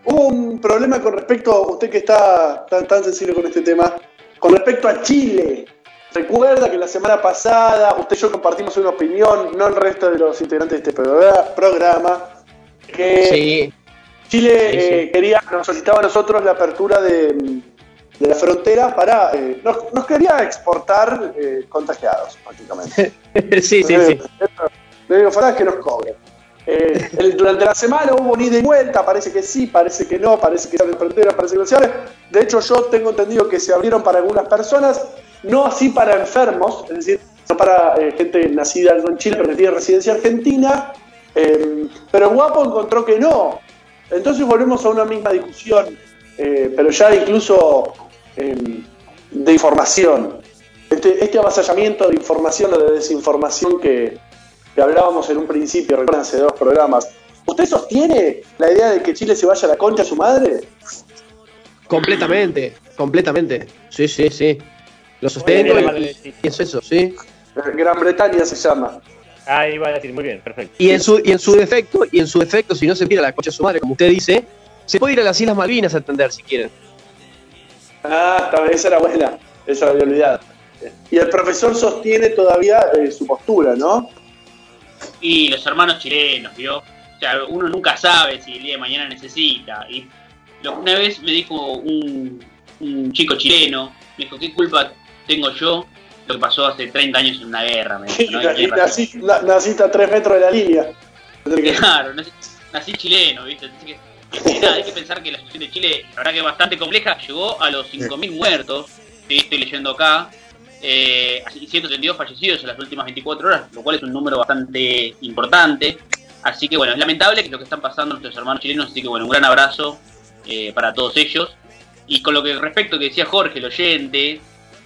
hubo un problema con respecto, usted que está tan, tan sensible con este tema, con respecto a Chile. Recuerda que la semana pasada usted y yo compartimos una opinión, no el resto de los integrantes de este progra- programa, que Sí, Chile Sí, sí. eh, quería, nos solicitaba a nosotros la apertura de, de la frontera para, eh, nos, nos quería exportar eh, contagiados, prácticamente. sí, sí, sí. Le digo, Farás que nos cobren. El- durante la semana hubo un ida y vuelta, parece que sí, parece que no, parece que se abren fronteras, parece que no se abren. De hecho, yo tengo entendido que se abrieron para algunas personas, no así para enfermos, es decir, no para gente nacida en Chile, pero que tiene residencia argentina. eh, pero guapo encontró que no. Entonces volvemos a una misma discusión, eh, pero ya incluso eh, de información. Este, este avasallamiento de información o de desinformación que, que hablábamos en un principio, recuerdan hace dos programas. ¿Usted sostiene la idea de que Chile se vaya a la concha a su madre? Completamente, completamente. Sí, sí, sí. Lo sostengo y, y pienso eso, sí. Gran Bretaña se llama. Ah, iba a decir, muy bien, perfecto. Y en su, y en su defecto, y en su defecto, si no se pide a la cocha de su madre, como usted dice, se puede ir a las Islas Malvinas a atender si quieren. Ah, esa era buena, esa la había olvidado. Y el profesor sostiene todavía eh, su postura, ¿no? Y los hermanos chilenos, ¿vio? O sea, uno nunca sabe si el día de mañana necesita. Y lo- una vez me dijo un, un chico chileno, me dijo, ¿qué culpa tengo yo lo que pasó hace 30 años en una guerra? Me dijo, ¿no? Nací- na- naciste a tres metros de la línea. Claro, nací, nací chileno, ¿viste? Así que, nada, hay que pensar que la situación de Chile, la verdad que es bastante compleja, llegó a los 5.000 muertos, que estoy leyendo acá, eh, y 132 fallecidos en las últimas 24 horas, lo cual es un número bastante importante. Así que bueno, es lamentable que lo que están pasando nuestros hermanos chilenos, así que bueno, un gran abrazo eh, para todos ellos. Y con lo que respecto que decía Jorge, el oyente,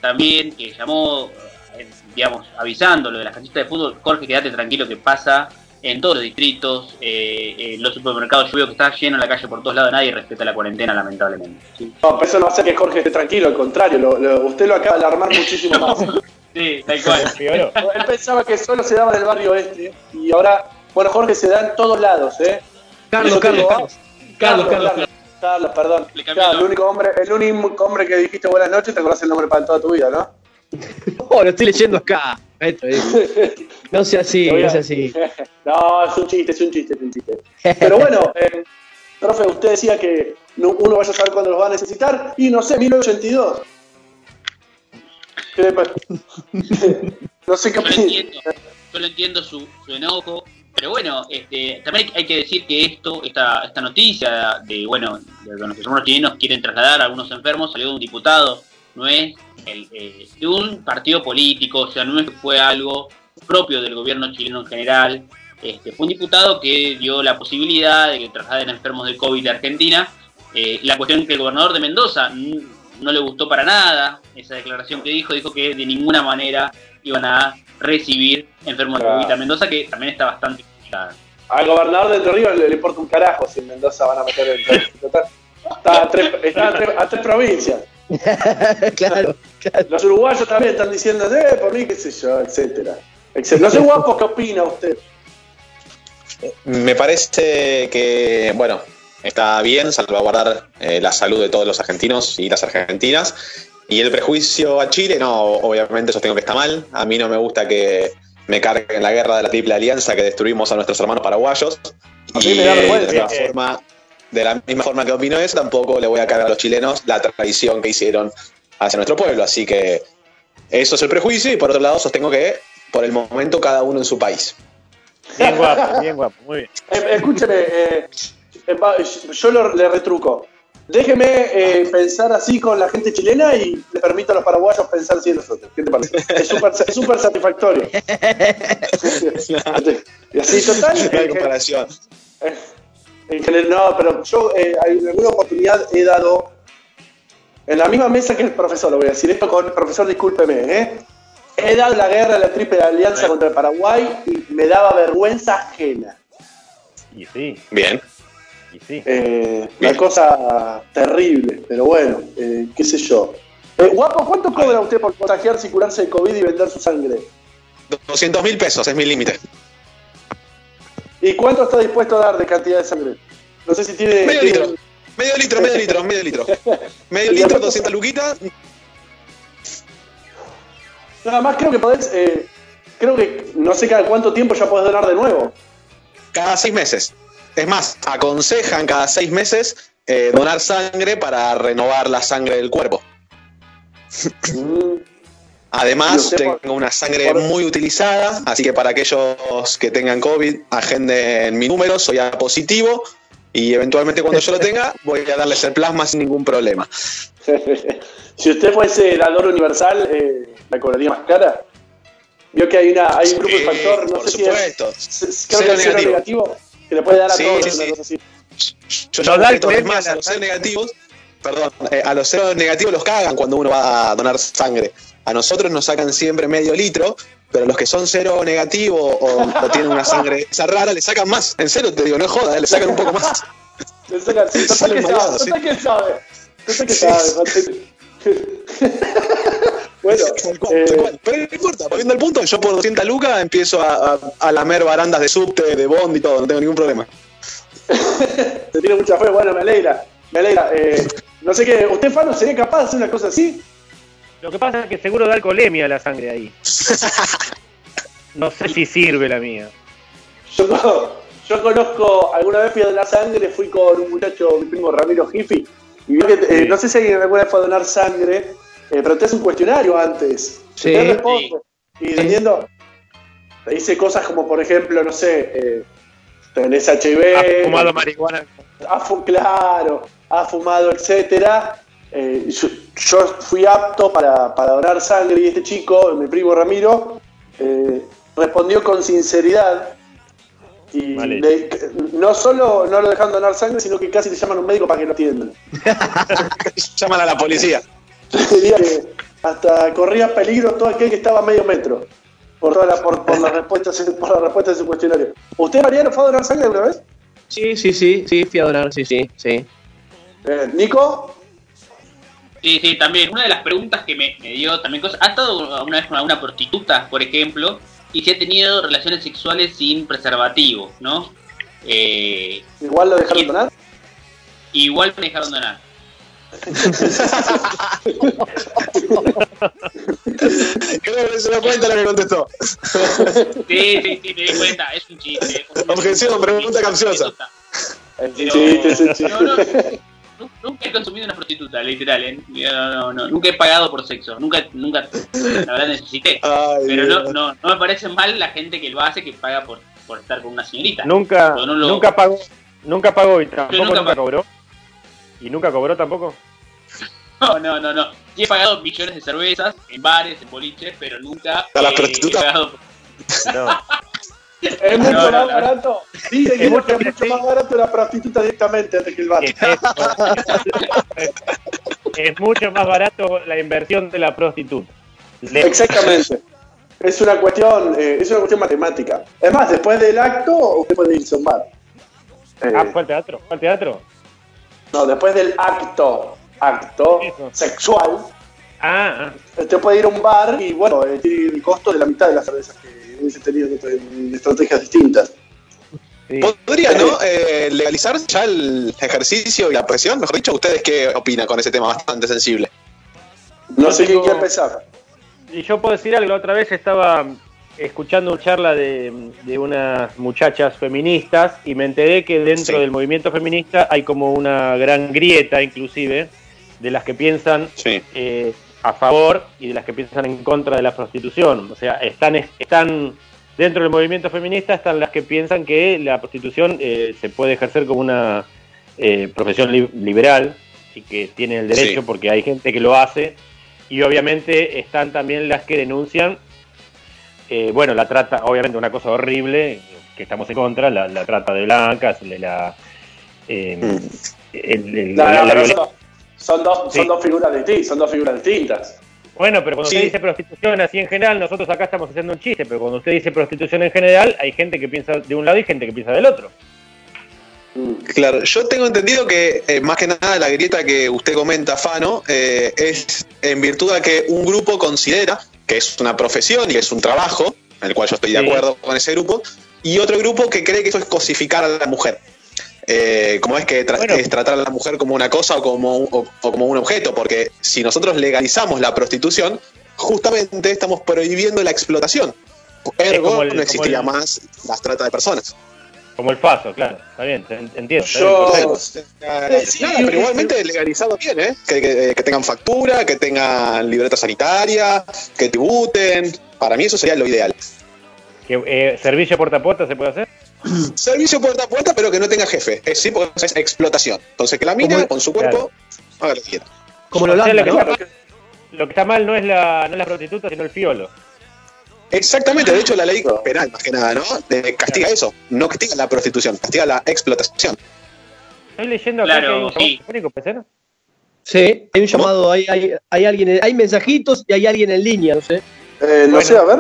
también que llamó, eh, digamos, avisando lo de las canchitas de fútbol, Jorge, quédate tranquilo que pasa en todos los distritos, eh, en los supermercados, yo veo que está lleno la calle por todos lados, nadie respeta la cuarentena, lamentablemente. ¿sí? No, pero eso no hace que Jorge esté tranquilo, al contrario, lo- lo- usted lo acaba de alarmar muchísimo más. Sí, tal cual. Él pensaba que solo se daba en el barrio este y ahora, bueno, Jorge se da en todos lados, ¿eh? Carlos. Carlos, Carlos. Carlos, Carlos, perdón. Le cambié Claro, el el único hombre, el único hombre que dijiste buenas noches, te acordás el nombre para toda tu vida, ¿no? Oh, lo estoy leyendo acá. Es. No sea así, no sea así. No, es un chiste, es un chiste, es un chiste. Pero bueno, eh, profe, usted decía que no- uno vaya a saber cuándo los va a necesitar, y no sé, 1982. ¿Qué le pa- no sé qué Yo lo entiendo, yo lo entiendo su, su enojo, pero bueno, este, también hay que decir que esto, esta, esta noticia de, bueno, de los hermanos chilenos quieren trasladar a algunos enfermos, salió de un diputado, no es el, eh, de un partido político, o sea, no es que fue algo propio del gobierno chileno en general, Este, fue un diputado que dio la posibilidad de que trasladen enfermos de COVID de Argentina. Eh, la cuestión es que el gobernador de Mendoza no le gustó para nada esa declaración que dijo, dijo que de ninguna manera iban a recibir enfermos de Claro. COVID a Mendoza, que también está bastante complicada. Al gobernador de Entre Ríos le, le importa un carajo si en Mendoza van a meter el. Está a tres, está a tres, a tres provincias. claro, claro. Los uruguayos también están diciendo, eh, por mí, qué sé yo, etcétera. etcétera. No sé, guapo, ¿qué opina usted? Me parece que, bueno, está bien salvaguardar eh, la salud de todos los argentinos y las argentinas. Y el prejuicio a Chile, no, obviamente sostengo que está mal. A mí no me gusta que me carguen la guerra de la Triple Alianza que destruimos a nuestros hermanos paraguayos. A mí Y me da de vergüenza. la, misma forma, de la misma forma que opino eso, tampoco le voy a cargar a los chilenos la traición que hicieron hacia nuestro pueblo. Así que eso es el prejuicio. Y por otro lado, sostengo que por el momento cada uno en su país. Bien guapo, bien guapo, muy bien. Eh, escúcheme, eh, eh, yo lo- le retruco. Déjeme eh, pensar así con la gente chilena y le permito a los paraguayos pensar así en nosotros. ¿Qué te parece? Es súper satisfactorio. y así, total. No hay eh, comparación. En general, no, pero yo eh, en alguna oportunidad he dado, en la misma mesa que el profesor, lo voy a decir esto con el profesor, discúlpeme, ¿eh? he dado la guerra a la triple alianza contra el Paraguay y me daba vergüenza ajena. Y sí, Bien. Sí. Eh, una cosa terrible, pero bueno, eh, qué sé yo. Eh, guapo, ¿cuánto cobra usted por contagiarse y curarse de COVID y vender su sangre? 200 mil pesos es mi límite. ¿Y cuánto está dispuesto a dar de cantidad de sangre? No sé si tiene... Medio tiene- litro. Medio litro, medio litro, medio litro. Medio litro, 200 luquitas. Nada más creo que podés... eh, creo que no sé cada cuánto tiempo ya podés donar de nuevo. Cada seis meses. Es más, aconsejan cada seis meses eh, donar sangre para renovar la sangre del cuerpo. Mm. Además, tengo una sangre muy utilizada, así que para aquellos que tengan COVID, agenden mi número, soy A positivo y eventualmente cuando yo lo tenga, voy a darles el plasma sin ningún problema. si usted fuese dador universal, eh, ¿la cobraría más cara? Vio que hay, una, hay un grupo de factor, no por sé supuesto. si es, creo Cero que es cero negativo. negativo, que le puede dar a Sí, todos, sí, una sí. cosa así. Yo el todos premio más a los cero negativos, perdón, eh, a los cero negativos los cagan cuando uno va a donar sangre. A nosotros nos sacan siempre medio litro, pero los que son cero negativo o, o tienen una sangre esa rara, le sacan más. En serio te digo, no es joda, eh, le sacan un poco más. Le sacan- sí, total que mareado, sabe, sí. total que sabe. Total que Sí, sabe. Sí. bueno, Tal cual, eh, tal cual. Pero no importa, volviendo al punto, yo por 200 lucas empiezo a, a, a lamer barandas de subte, de bond y todo, no tengo ningún problema. te tiene mucha fe, bueno, me alegra. Me alegra. Eh, no sé qué, ¿usted, Fano, sería capaz de hacer una cosa así? Lo que pasa es que seguro da alcoholemia la sangre ahí. No sé si sirve la mía. Yo, yo conozco, alguna vez fui a donar sangre, fui con un muchacho, mi primo Ramiro Gifi, y vi que, eh, no sé si alguien alguna vez fue a donar sangre, eh, pero te hace un cuestionario antes. Sí. Usted responde. Y dependiendo, te dice cosas como, por ejemplo, no sé, eh, tenés HIV, Ha fumado marihuana. ha fu- claro, ha fumado, etcétera. Eh, yo, yo fui apto para, para donar sangre y este chico, mi primo Ramiro, eh, respondió con sinceridad y Vale. le- no solo no lo dejan donar sangre, sino que casi le llaman a un médico para que lo atiendan. Llaman a la policía. Diría que hasta corría peligro todo aquel que estaba a medio metro por, toda la, por, por, la respuesta, por la respuesta de su cuestionario. ¿Usted, Mariano, fue a donar sangre alguna vez? Sí, sí, sí, sí, fui a donar, sí, sí, sí. Eh, Nico, Sí, sí, también. Una de las preguntas que me, me dio también cosas. ¿Ha estado alguna vez con alguna prostituta, por ejemplo? Y si ha tenido relaciones sexuales sin preservativo, ¿no? Eh, igual lo dejaron donar. igual me dejaron donar. Creo que se da cuenta lo que contestó. Sí, sí, sí, me di cuenta. Es un chiste. es un- Objeción, pregunta capciosa. No, no, nu- nunca he consumido una prostituta, literal. ¿eh? No, no, no, nunca he pagado por sexo. Nunca, nunca, la verdad necesité. Ay, Pero no, no, no me parece mal la gente que lo hace que paga por, por estar con una señorita. Nunca, no lo- nunca pagó, nunca pagó y tampoco nunca nunca, cobró. Y nunca cobró tampoco. No, no, no, no. Sí he pagado millones de cervezas en bares, en boliches, pero nunca ¿A las eh, prostitutas? pagado No. Es mucho No, no, más no. barato. Dice Es que mucho- es mucho más barato la prostituta directamente antes que el bar. Es, es mucho más barato la inversión de la prostituta. Exactamente. Es una cuestión, eh, es una cuestión matemática. Es más, después del acto, usted puede irse a un bar. Eh, Ah, ¿fue al teatro? ¿Fue al teatro? No, después del acto, acto Eso. sexual, Ah, ah. usted puede ir a un bar y bueno, eh, tiene el costo de la mitad de las cervezas que hubiese tenido en estrategias distintas. sí. ¿Podría, no? Eh, legalizar ya el ejercicio y la presión, mejor dicho. ¿Ustedes qué opinan con ese tema bastante sensible? No sé quién tengo- quiere empezar. Y yo puedo decir algo, la otra vez estaba escuchando una charla de, de unas muchachas feministas y me enteré que dentro Sí. del movimiento feminista hay como una gran grieta inclusive de las que piensan Sí. eh, a favor y de las que piensan en contra de la prostitución. O sea, están, están dentro del movimiento feminista están las que piensan que la prostitución eh, se puede ejercer como una eh, profesión li- liberal y que tiene el derecho Sí. porque hay gente que lo hace. Y obviamente están también las que denuncian, eh, bueno, la trata, obviamente una cosa horrible, que estamos en contra, la, la trata de blancas, de la... eh, Mm. el- el- No, la- no, son, son dos, Sí. son dos figuras distintas, son dos figuras distintas. Bueno, pero cuando Sí. usted dice prostitución así en general, nosotros acá estamos haciendo un chiste, pero cuando usted dice prostitución en general, hay gente que piensa de un lado y gente que piensa del otro. Mm. Claro, yo tengo entendido que eh, más que nada la grieta que usted comenta, Fano, eh, es en virtud de que un grupo considera que es una profesión y que es un trabajo, en el cual yo estoy de Sí. acuerdo con ese grupo, y otro grupo que cree que eso es cosificar a la mujer. Eh, como es que tra- Bueno. es tratar a la mujer como una cosa o como, un, o- o como un objeto, porque si nosotros legalizamos la prostitución, justamente estamos prohibiendo la explotación. Ergo, el- no existiría el- más la trata de personas. Como el paso, claro. Está bien, te- entiendo. está Yo- bien, perfecto. Nada, pero igualmente legalizado bien, ¿eh? Que, que- que tengan factura, que tengan libreta sanitaria, que tributen. Para mí eso sería lo ideal. Que, eh, ¿Servicio puerta a puerta se puede hacer? Servicio puerta a puerta, pero que no tenga jefe. Es sí, porque es explotación. Entonces que la mina con su cuerpo haga lo que quiera. Como en O sea, lo, que ¿no? está mal, lo que está mal no es la, no es la prostituta, sino el fiolo. Exactamente, de hecho la ley penal, más que nada, ¿no? Eh, castiga eso. No castiga la prostitución, castiga la explotación. Estoy leyendo acá Claro, que hay un sí. llamado telefónico, ¿puede ser? Sí, hay un llamado, hay, hay, hay alguien, hay mensajitos y hay alguien en línea, no sé. Eh, no Bueno, sé, a ver.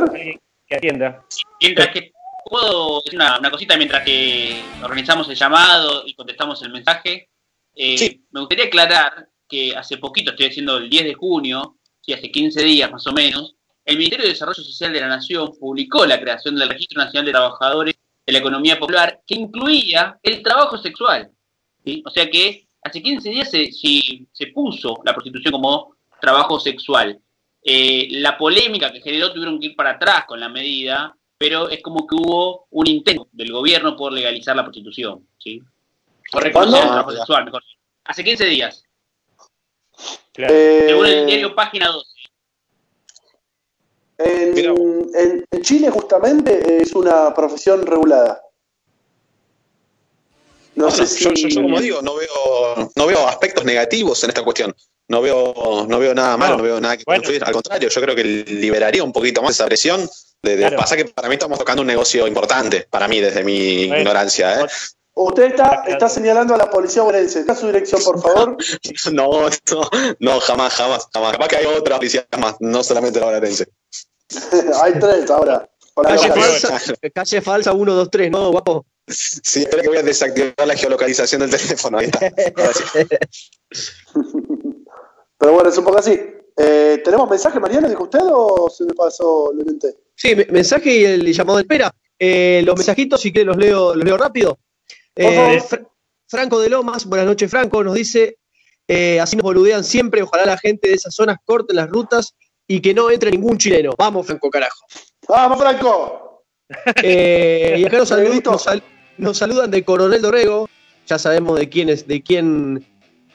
Que atienda. Mientras que puedo decir una, una cosita mientras que organizamos el llamado y contestamos el mensaje. Eh, Sí. Me gustaría aclarar que hace poquito, estoy diciendo el 10 de junio, sí, hace 15 días más o menos, el Ministerio de Desarrollo Social de la Nación publicó la creación del Registro Nacional de Trabajadores de la Economía Popular que incluía el trabajo sexual. ¿sí? O sea que hace 15 días se, puso la prostitución como trabajo sexual. Eh, la polémica que generó tuvieron que ir para atrás con la medida, pero es como que hubo un intento del gobierno por legalizar la prostitución. ¿sí? Por reconocer ¿Cuándo? el trabajo sexual, mejor. dicho. Hace 15 días, Claro. Eh, según el diario Página 12. En, en- en Chile justamente es una profesión regulada. No sé si... yo, yo- yo, como digo, no veo, no veo aspectos negativos en esta cuestión. No veo, no veo nada malo, No, no, veo nada que bueno. influir. Al contrario, yo creo que liberaría un poquito más esa presión. De, de- Claro. Pasa que para mí estamos tocando un negocio importante, para mí, desde mi Bueno. ignorancia. ¿eh? Usted está, está señalando a la policía bonaerense. ¿Está su dirección, por favor? No, no, no, jamás, jamás, jamás. Capaz que hay otra policía más, no solamente la bonaerense. Hay tres ahora. Calle falsa, calle falsa 1, 2, 3, ¿no, guapo? Sí, espera que voy a desactivar la geolocalización del teléfono. Ahí está. Pero bueno, es un poco así. Eh, ¿Tenemos mensaje, Mariano, dijo usted o se me pasó lo inventé? Sí, me- mensaje y el llamado de espera. Eh, los mensajitos, si quieren, los leo, los leo rápido. Eh, Franco de Lomas, buenas noches, Franco, nos dice: eh, así nos boludean siempre. Ojalá la gente de esas zonas corte las rutas y que no entre ningún chileno. Vamos, Franco, carajo. ¡Vamos, Franco! Eh, y acá nos, salu- Negrito. nos sal- nos saludan de Coronel Dorrego. Ya sabemos de quién es, de quién,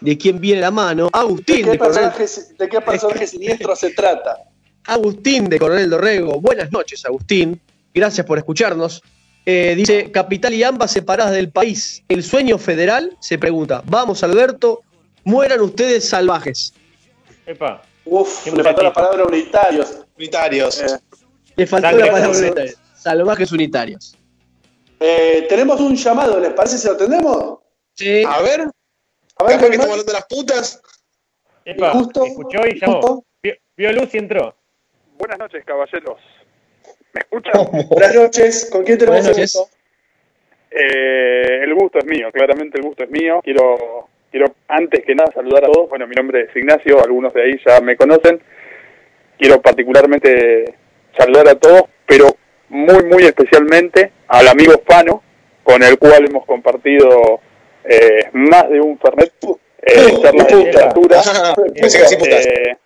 de quién viene la mano. ¿De Agustín qué, de Coronel, personaje, ¿De qué personaje siniestro se trata? Agustín de Coronel Dorrego. Buenas noches, Agustín. Gracias por escucharnos. Eh, dice, capital y ambas separadas del país. El sueño federal, se pregunta. Vamos, Alberto, mueran ustedes salvajes. Epa. Uf, Qué le faltó la palabra unitarios. Unitarios. Eh, Le faltó Sangre la palabra pura. unitaria. Salvajes unitarios. Eh, tenemos un llamado, ¿les parece si lo atendemos? Sí. A ver, A ver, que estamos hablando de las putas. Epa, Justo, escuchó y llamó. justo. Vio, vio luz y entró. Buenas noches, caballeros. ¿Me escuchan? Buenas noches, ¿con quién tenemos el gusto? Eh, el gusto es mío, claramente el gusto es mío. Quiero, quiero antes que nada saludar a todos. Bueno, mi nombre es Ignacio, algunos de ahí ya me conocen. Quiero particularmente saludar a todos, pero muy, muy especialmente al amigo Fano, con el cual hemos compartido eh, más de un Fernet, eh, charlas de literatura. Pensé que sí, putas. Eh,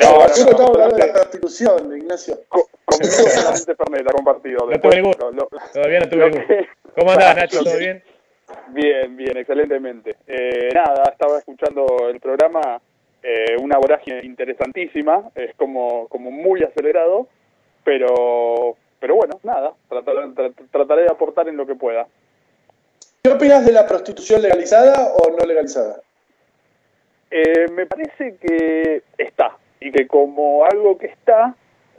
No, no, no, yo no, estaba hablando de la prostitución, Ignacio. co- conmigo solamente Fernet ha compartido. No Después, tuve el gusto. lo- lo- Todavía no tuve el gusto. ¿Cómo andás, Nacho? ¿Todo bien? Bien, bien, excelentemente. Eh, nada, estaba escuchando el programa, eh, una vorágine interesantísima, es como, como muy acelerado, pero, pero bueno, nada, trataré, tra- trataré de aportar en lo que pueda. ¿Qué opinas de la prostitución legalizada o no legalizada? Eh, me parece que está, y que como algo que está,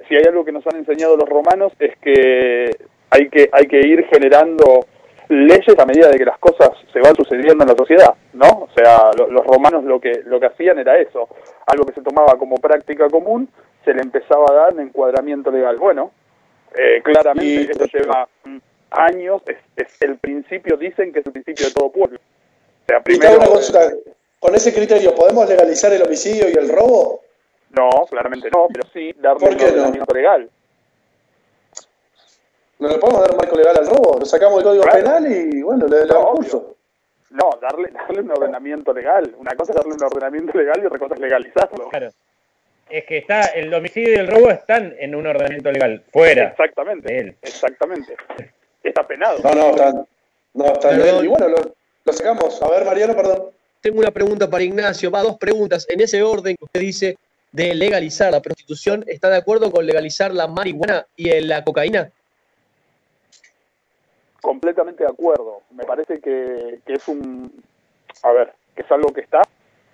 si hay algo que nos han enseñado los romanos es que hay que, hay que ir generando leyes a medida de que las cosas se van sucediendo en la sociedad, ¿no? O sea, lo- los romanos lo que, lo que hacían era eso, algo que se tomaba como práctica común, se le empezaba a dar un encuadramiento legal. Bueno, eh, claramente esto lleva años, es, es el principio, dicen que es el principio de todo pueblo. O sea, primero... una consulta. Con ese criterio, ¿podemos legalizar el homicidio y el robo? No, claramente no, pero sí darle ¿Por un no? legal. ¿No le podemos dar un marco legal al robo? Lo sacamos del Código Claro. Penal y, bueno, le, le No, damos curso. No, darle, darle un ordenamiento legal. Una cosa es darle un ordenamiento legal y otra cosa es legalizarlo. Claro. Es que está, el homicidio y el robo están en un ordenamiento legal, fuera. Exactamente, de él. exactamente. Está penado. No, no, están, no, están bien. Y bueno, lo, lo sacamos. A ver, Mariano, perdón. Tengo una pregunta para Ignacio. Va, dos preguntas. En ese orden que usted dice de legalizar la prostitución, ¿está de acuerdo con legalizar la marihuana y la cocaína? Completamente de acuerdo. Me parece que, que es un... A ver, que es algo que está.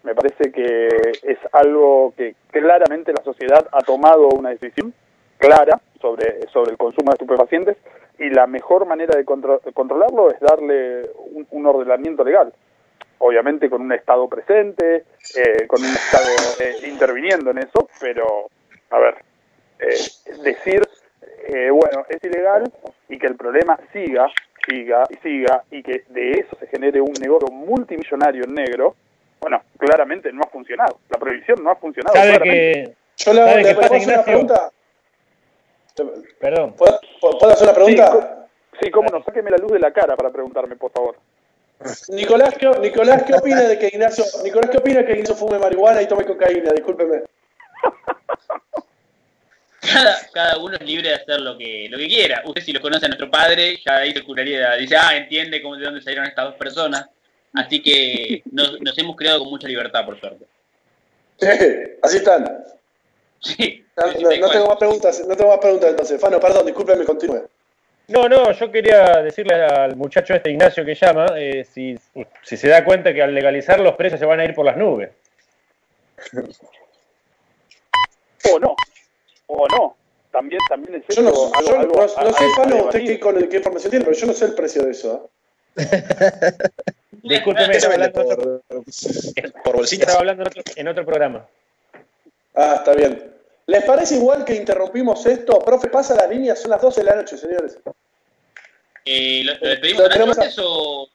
Me parece que es algo que claramente la sociedad ha tomado una decisión clara sobre, sobre el consumo de estupefacientes y la mejor manera de contro- controlarlo es darle un, un ordenamiento legal. Obviamente con un Estado presente, eh, con un Estado eh, interviniendo en eso, pero, a ver, eh, decir, eh, bueno, es ilegal y que el problema siga, siga y siga y que de eso se genere un negocio multimillonario en negro, bueno, claramente no ha funcionado. La prohibición no ha funcionado. Sabe claramente. que. Yo le, ¿Sabe le qué puedo hacer una Ignacio? pregunta. Perdón. ¿Puedo, puedo hacer una pregunta? sí, cómo no, sáqueme la luz de la cara para preguntarme, por favor. Nicolás, ¿qué, Nicolás, ¿qué opina de que Ignacio, Nicolás, ¿qué opina de que Ignacio fume marihuana y tome cocaína? Discúlpeme. Cada, cada uno es libre de hacer lo que, lo que quiera. Usted si lo conoce a nuestro padre, ya ahí se curaría, dice, ah, entiende cómo, de dónde salieron estas dos personas. Así que nos, nos hemos creado con mucha libertad, por suerte. Sí, así están. Sí, No, tengo más preguntas, no tengo más preguntas entonces. Fano, perdón, discúlpeme, continúe. No, no, yo quería decirle al muchacho este Ignacio que llama, eh, si, si se da cuenta que al legalizar los precios se van a ir por las nubes. O no, o no. También, también es Yo no, algo- yo algo no- sé, Fano, usted qué, con, qué información tiene, pero yo no sé el precio de eso. Discúlpeme, ¿Qué se estaba hablando, por, otro- por bolsitas? estaba hablando en otro, en otro programa. Ah, está bien. ¿Les parece igual que interrumpimos esto? Profe, pasa las líneas, son las 12 de la noche, señores. Eh, ¿lo, lo despedimos Lo a- antes o...?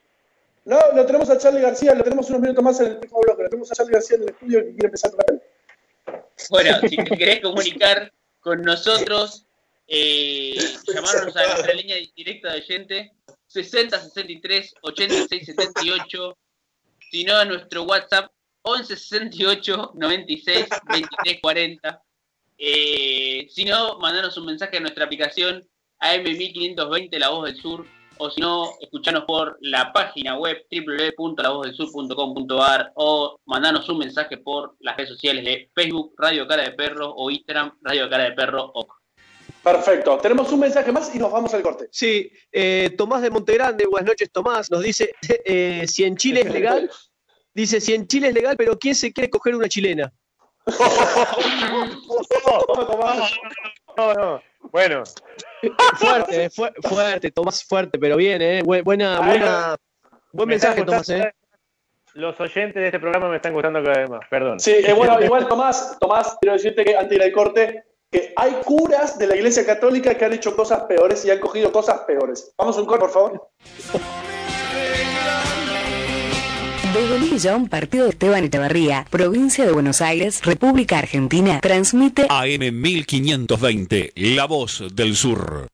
No, lo tenemos a Charlie García, lo tenemos unos minutos más en el último bloque. Lo tenemos a Charlie García en el estudio que quiere empezar con él. Bueno, si te querés comunicar con nosotros, eh, llamarnos a nuestra línea directa de oyente 60 63 86 78, si no a nuestro WhatsApp 11 68 96 23 40. Eh, si no, mandanos un mensaje a nuestra aplicación AM1520 La Voz del Sur o si no, escuchanos por la página web www.lavozdelsur.com.ar o mandanos un mensaje por las redes sociales de Facebook Radio Cara de Perro o Instagram Radio Cara de Perro o Perfecto. Tenemos un mensaje más y nos vamos al corte. Sí, eh, Tomás de Montegrande, buenas noches Tomás, nos dice eh, si en Chile es legal, dice si en Chile es legal, pero ¿quién se quiere coger una chilena? No, no, Bueno, Fuerte, fu- fuerte, Tomás, fuerte, pero bien, ¿eh? Bu- Buena, buena, buen me mensaje, Tomás, ¿eh? Los oyentes de este programa me están gustando cada vez más, perdón. Sí, eh, bueno, igual Tomás, Tomás, quiero decirte que antes de ir al corte, que hay curas de la Iglesia Católica que han hecho cosas peores y han cogido cosas peores. Vamos a un corte, por favor. Desde un partido de Esteban Echevarría, provincia de Buenos Aires, República Argentina, transmite AM 1520, La Voz del Sur.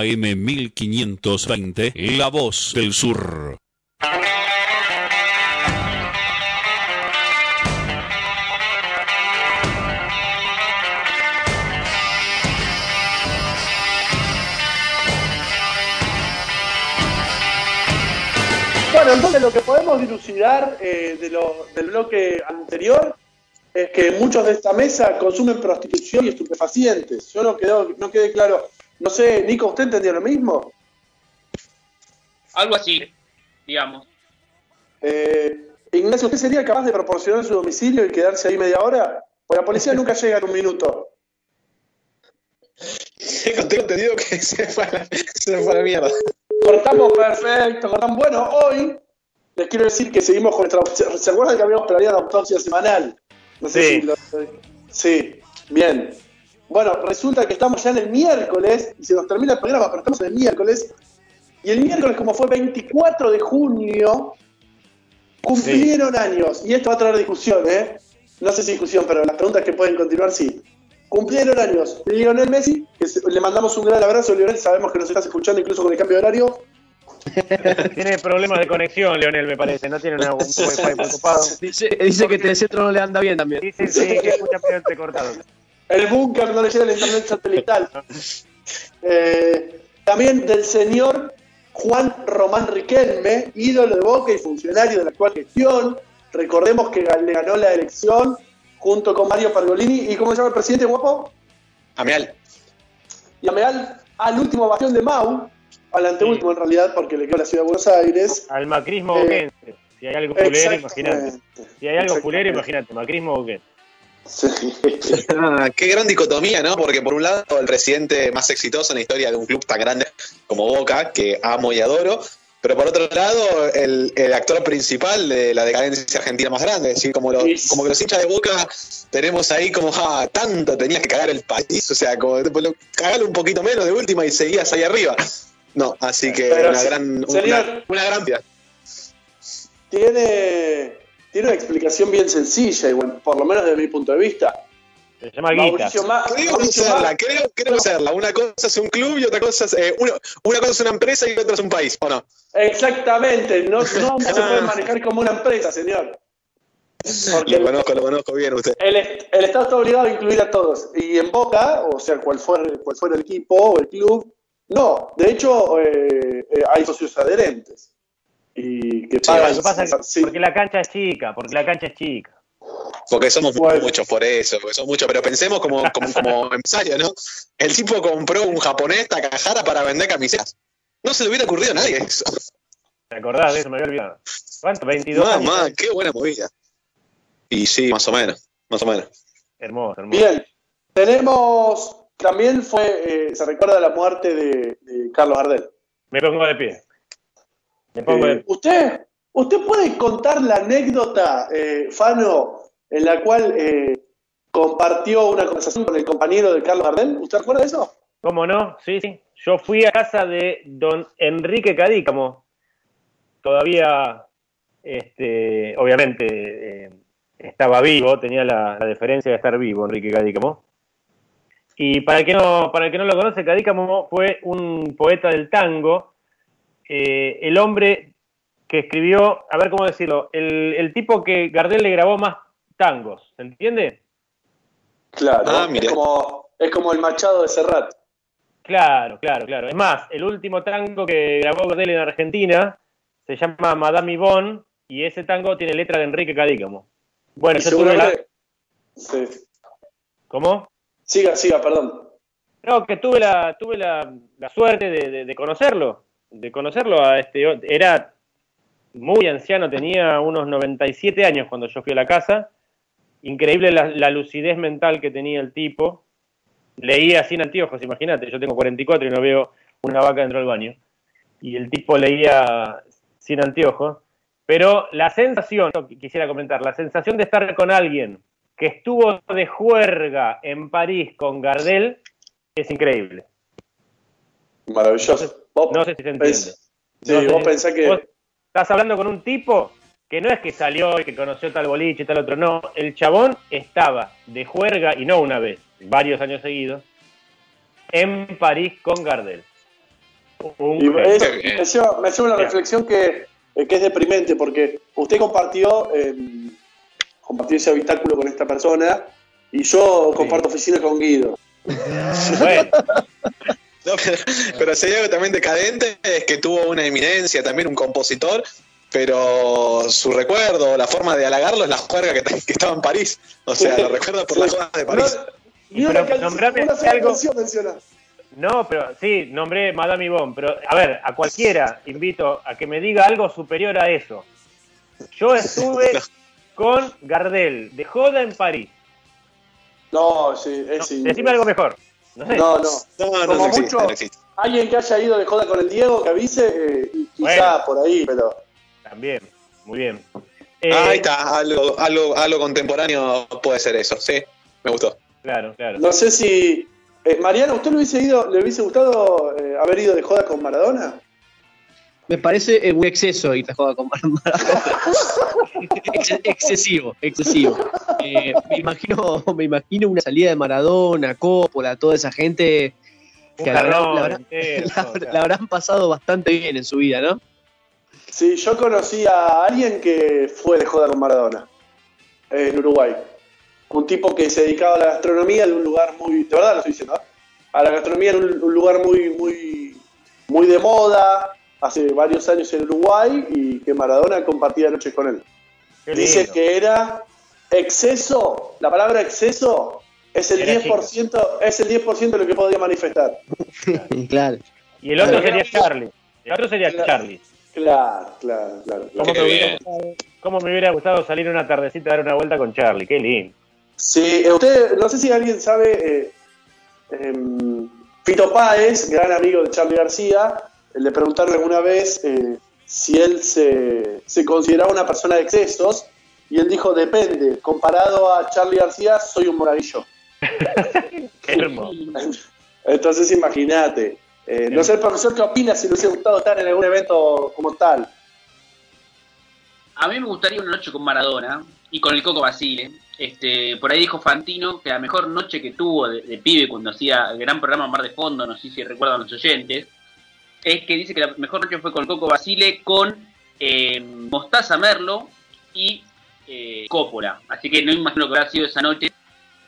AM 1520, La Voz del Sur. Bueno, entonces lo que podemos dilucidar eh, de lo, del bloque anterior es que muchos de esta mesa consumen prostitución y estupefacientes. Yo no, quedo, no quedé claro no sé, Nico, ¿usted entendió lo mismo? Algo así, digamos. Eh, Ignacio, ¿usted sería capaz de proporcionar su domicilio y quedarse ahí media hora? Porque la policía nunca llega en un minuto. Tengo, entendido que se fue a la, se fue a la mierda. Cortamos perfecto, cortamos. Bueno, hoy les quiero decir que seguimos con nuestra. ¿Se se acuerdan que habíamos planeado la autopsia semanal? No sé Sí. si lo- sí, bien. Bueno, resulta que estamos ya en el miércoles y se nos termina el programa, pero estamos en el miércoles. Y el miércoles, como fue 24 de junio, cumplieron años. Y esto va a traer discusión, ¿eh? No sé si discusión, pero las preguntas que pueden continuar sí. Cumplieron años Lionel Messi, que se- le mandamos un gran abrazo, Lionel, sabemos que nos estás escuchando incluso con el cambio de horario. Tiene problemas de conexión, Leonel, me parece. No tiene una, un wifi muy ocupado. Dice, dice que el centro no le anda bien también. Sí, sí, sí, que escucha cortado. El búnker no le llega el internet satelital. Eh, también del señor Juan Román Riquelme, ídolo de Boca y funcionario de la actual gestión. Recordemos que le ganó la elección junto con Mario Pergolini. ¿Y cómo se llama el presidente guapo? Amial. Y Ameal al último bastión de Mau, al anteúltimo en realidad, porque le quedó la ciudad de Buenos Aires. Al macrismo Eh, boquense. Si hay algo fulero, imagínate. Si hay algo fulero, Exactamente. imagínate. Macrismo boquense. Sí. Ah, qué gran dicotomía, ¿no? Porque por un lado el presidente más exitoso en la historia de un club tan grande como Boca, que amo y adoro, pero por otro lado el, el actor principal de la decadencia argentina más grande, es decir, como, los, Sí. como que los hinchas de Boca tenemos ahí como, ah, tanto tenías que cagar el país, o sea, como un poquito menos de última y seguías ahí arriba. No, así que Pero una gran, señor. una, una gran. Tiene, tiene una explicación bien sencilla, igual, por lo menos desde mi punto de vista. Se llama. Mauricio Ma- Creo Mauricio creo, creo conocerla. Una cosa es un club y otra cosa es, eh, uno- una cosa es una empresa y otra es un país, ¿o no? Exactamente, no, no se puede manejar como una empresa, señor. Porque Lo conozco, lo conozco bien usted. el Estado está obligado a incluir a todos. Y en Boca, o sea, cual fuera, cual fuera el equipo o el club, no. De hecho, eh, eh, hay socios adherentes. Y que pagan. Que pasa sí. porque la cancha es chica, porque la cancha es chica. Porque somos Bueno. muchos por eso, porque somos muchos, pero pensemos como, como, como empresario, ¿no? El tipo compró un japonés Takahara para vender camisetas. No se le hubiera ocurrido a nadie eso. ¿Te acordás de eso? Me había olvidado. ¿Cuánto? 22 años. Mamá, qué buena movida. Y sí, más o menos, más o menos. Hermoso, hermoso. Bien, tenemos. También fue. eh, se recuerda la muerte de, de Carlos Gardel. Me pongo de pie. Eh, ¿Usted, ¿Usted puede contar la anécdota, eh, Fano, en la cual eh, compartió una conversación con el compañero de Carlos Gardel? ¿Usted recuerda eso? ¿Cómo no? Sí, sí. Yo fui a casa de don Enrique Cadícamo. Todavía, este, obviamente, eh, estaba vivo, tenía la, la deferencia de estar vivo, Enrique Cadícamo. Y para el que no, para el que no lo conoce, Cadícamo fue un poeta del tango, eh, el hombre que escribió, a ver cómo decirlo, el, el tipo que Gardel le grabó más tangos, ¿se entiende? Claro, Ah, es, como, es como el Machado de Serrat. Claro, claro, claro. Es más, el último tango que grabó Gardel en Argentina se llama Madame Yvonne y ese tango tiene letra de Enrique Cadícamo. Bueno, yo tuve la... seguramente- Sí. ¿Cómo? Siga, siga, perdón. No, que tuve la, tuve la, la suerte de, de- de conocerlo, de conocerlo a este, era muy anciano, tenía unos 97 años cuando yo fui a la casa, increíble la, la lucidez mental que tenía el tipo, leía sin anteojos, imagínate, yo tengo 44 y no veo una vaca dentro del baño, y el tipo leía sin anteojos, pero la sensación, quisiera comentar, la sensación de estar con alguien que estuvo de juerga en París con Gardel es increíble. Maravilloso. Vos No sé si se entiende. Sí, No sé vos pensás que. vos estás hablando con un tipo que no es que salió y que conoció tal boliche y tal otro, no, el chabón estaba de juerga, y no una vez, varios años seguidos, en París con Gardel. Un Y me, lleva, me lleva una reflexión que, eh, que es deprimente, porque usted compartió, eh, compartió ese habitáculo con esta persona y yo comparto oficina con Guido. Bueno, No, pero, pero si hay algo también decadente es que tuvo una eminencia, también un compositor, pero su recuerdo, la forma de halagarlo es la juerga que, que estaba en París. O sea, lo recuerda por la juega de París. Una, Pero nombrame una algo-. No, pero sí, nombré Madame Yvonne, pero a ver, a cualquiera invito a que me diga algo superior a eso. Yo estuve con Gardel de joda en París. No, sí, es No, sí. decime algo mejor. No sé. No, no. No, no, Como no existe, mucho- no existe. Alguien que haya ido de joda con el Diego, que avise, eh, y quizá Bueno. por ahí, pero. También, muy bien. Eh, Ahí está, algo, algo, algo contemporáneo puede ser eso, sí, me gustó. Claro, claro. No sé si. Eh, Mariano, ¿usted le hubiese, ido, le hubiese gustado eh, haber ido de joda con Maradona? Me parece eh, un exceso ir a jugar con Maradona. Ex- excesivo, excesivo. Eh, me imagino, me imagino una salida de Maradona, Coppola, toda esa gente que la, habrán- jarrón la habrán- entero, la- todo, claro. la habrán pasado bastante bien en su vida, ¿no? Sí, yo conocí a alguien que fue de joda con Maradona en Uruguay. Un tipo que se dedicaba a la gastronomía de un lugar muy. De verdad lo estoy diciendo, ¿eh? A la gastronomía en un, un lugar muy, muy, muy de moda, hace varios años en Uruguay, y que Maradona compartía noches con él. Dice que era exceso, la palabra exceso es el Era 10%, es el 10% de lo que podía manifestar. claro. Y el otro sería Charlie. El otro sería Claro. Charlie. Claro, claro, claro. claro. ¿Cómo me, hubiera gustado, cómo me hubiera gustado salir una tardecita a dar una vuelta con Charlie? Qué lindo. Sí, eh, usted, no sé si alguien sabe, eh, em, Fito Páez, gran amigo de Charlie García, le preguntaron alguna vez eh, si él se, se consideraba una persona de excesos, y él dijo, depende, comparado a Charlie García, soy un monaguillo. Qué hermoso. Entonces imagínate. Eh, no sé el profesor qué opina si le hubiese gustado estar en algún evento como tal. A mí me gustaría una noche con Maradona y con el Coco Basile. Este, por ahí dijo Fantino que la mejor noche que tuvo de, de pibe cuando hacía el gran programa Mar de Fondo, no sé si recuerdan los oyentes, es que dice que la mejor noche fue con el Coco Basile, con eh, Mostaza Merlo y eh, Coppola. Así que no imagino que habrá sido esa noche.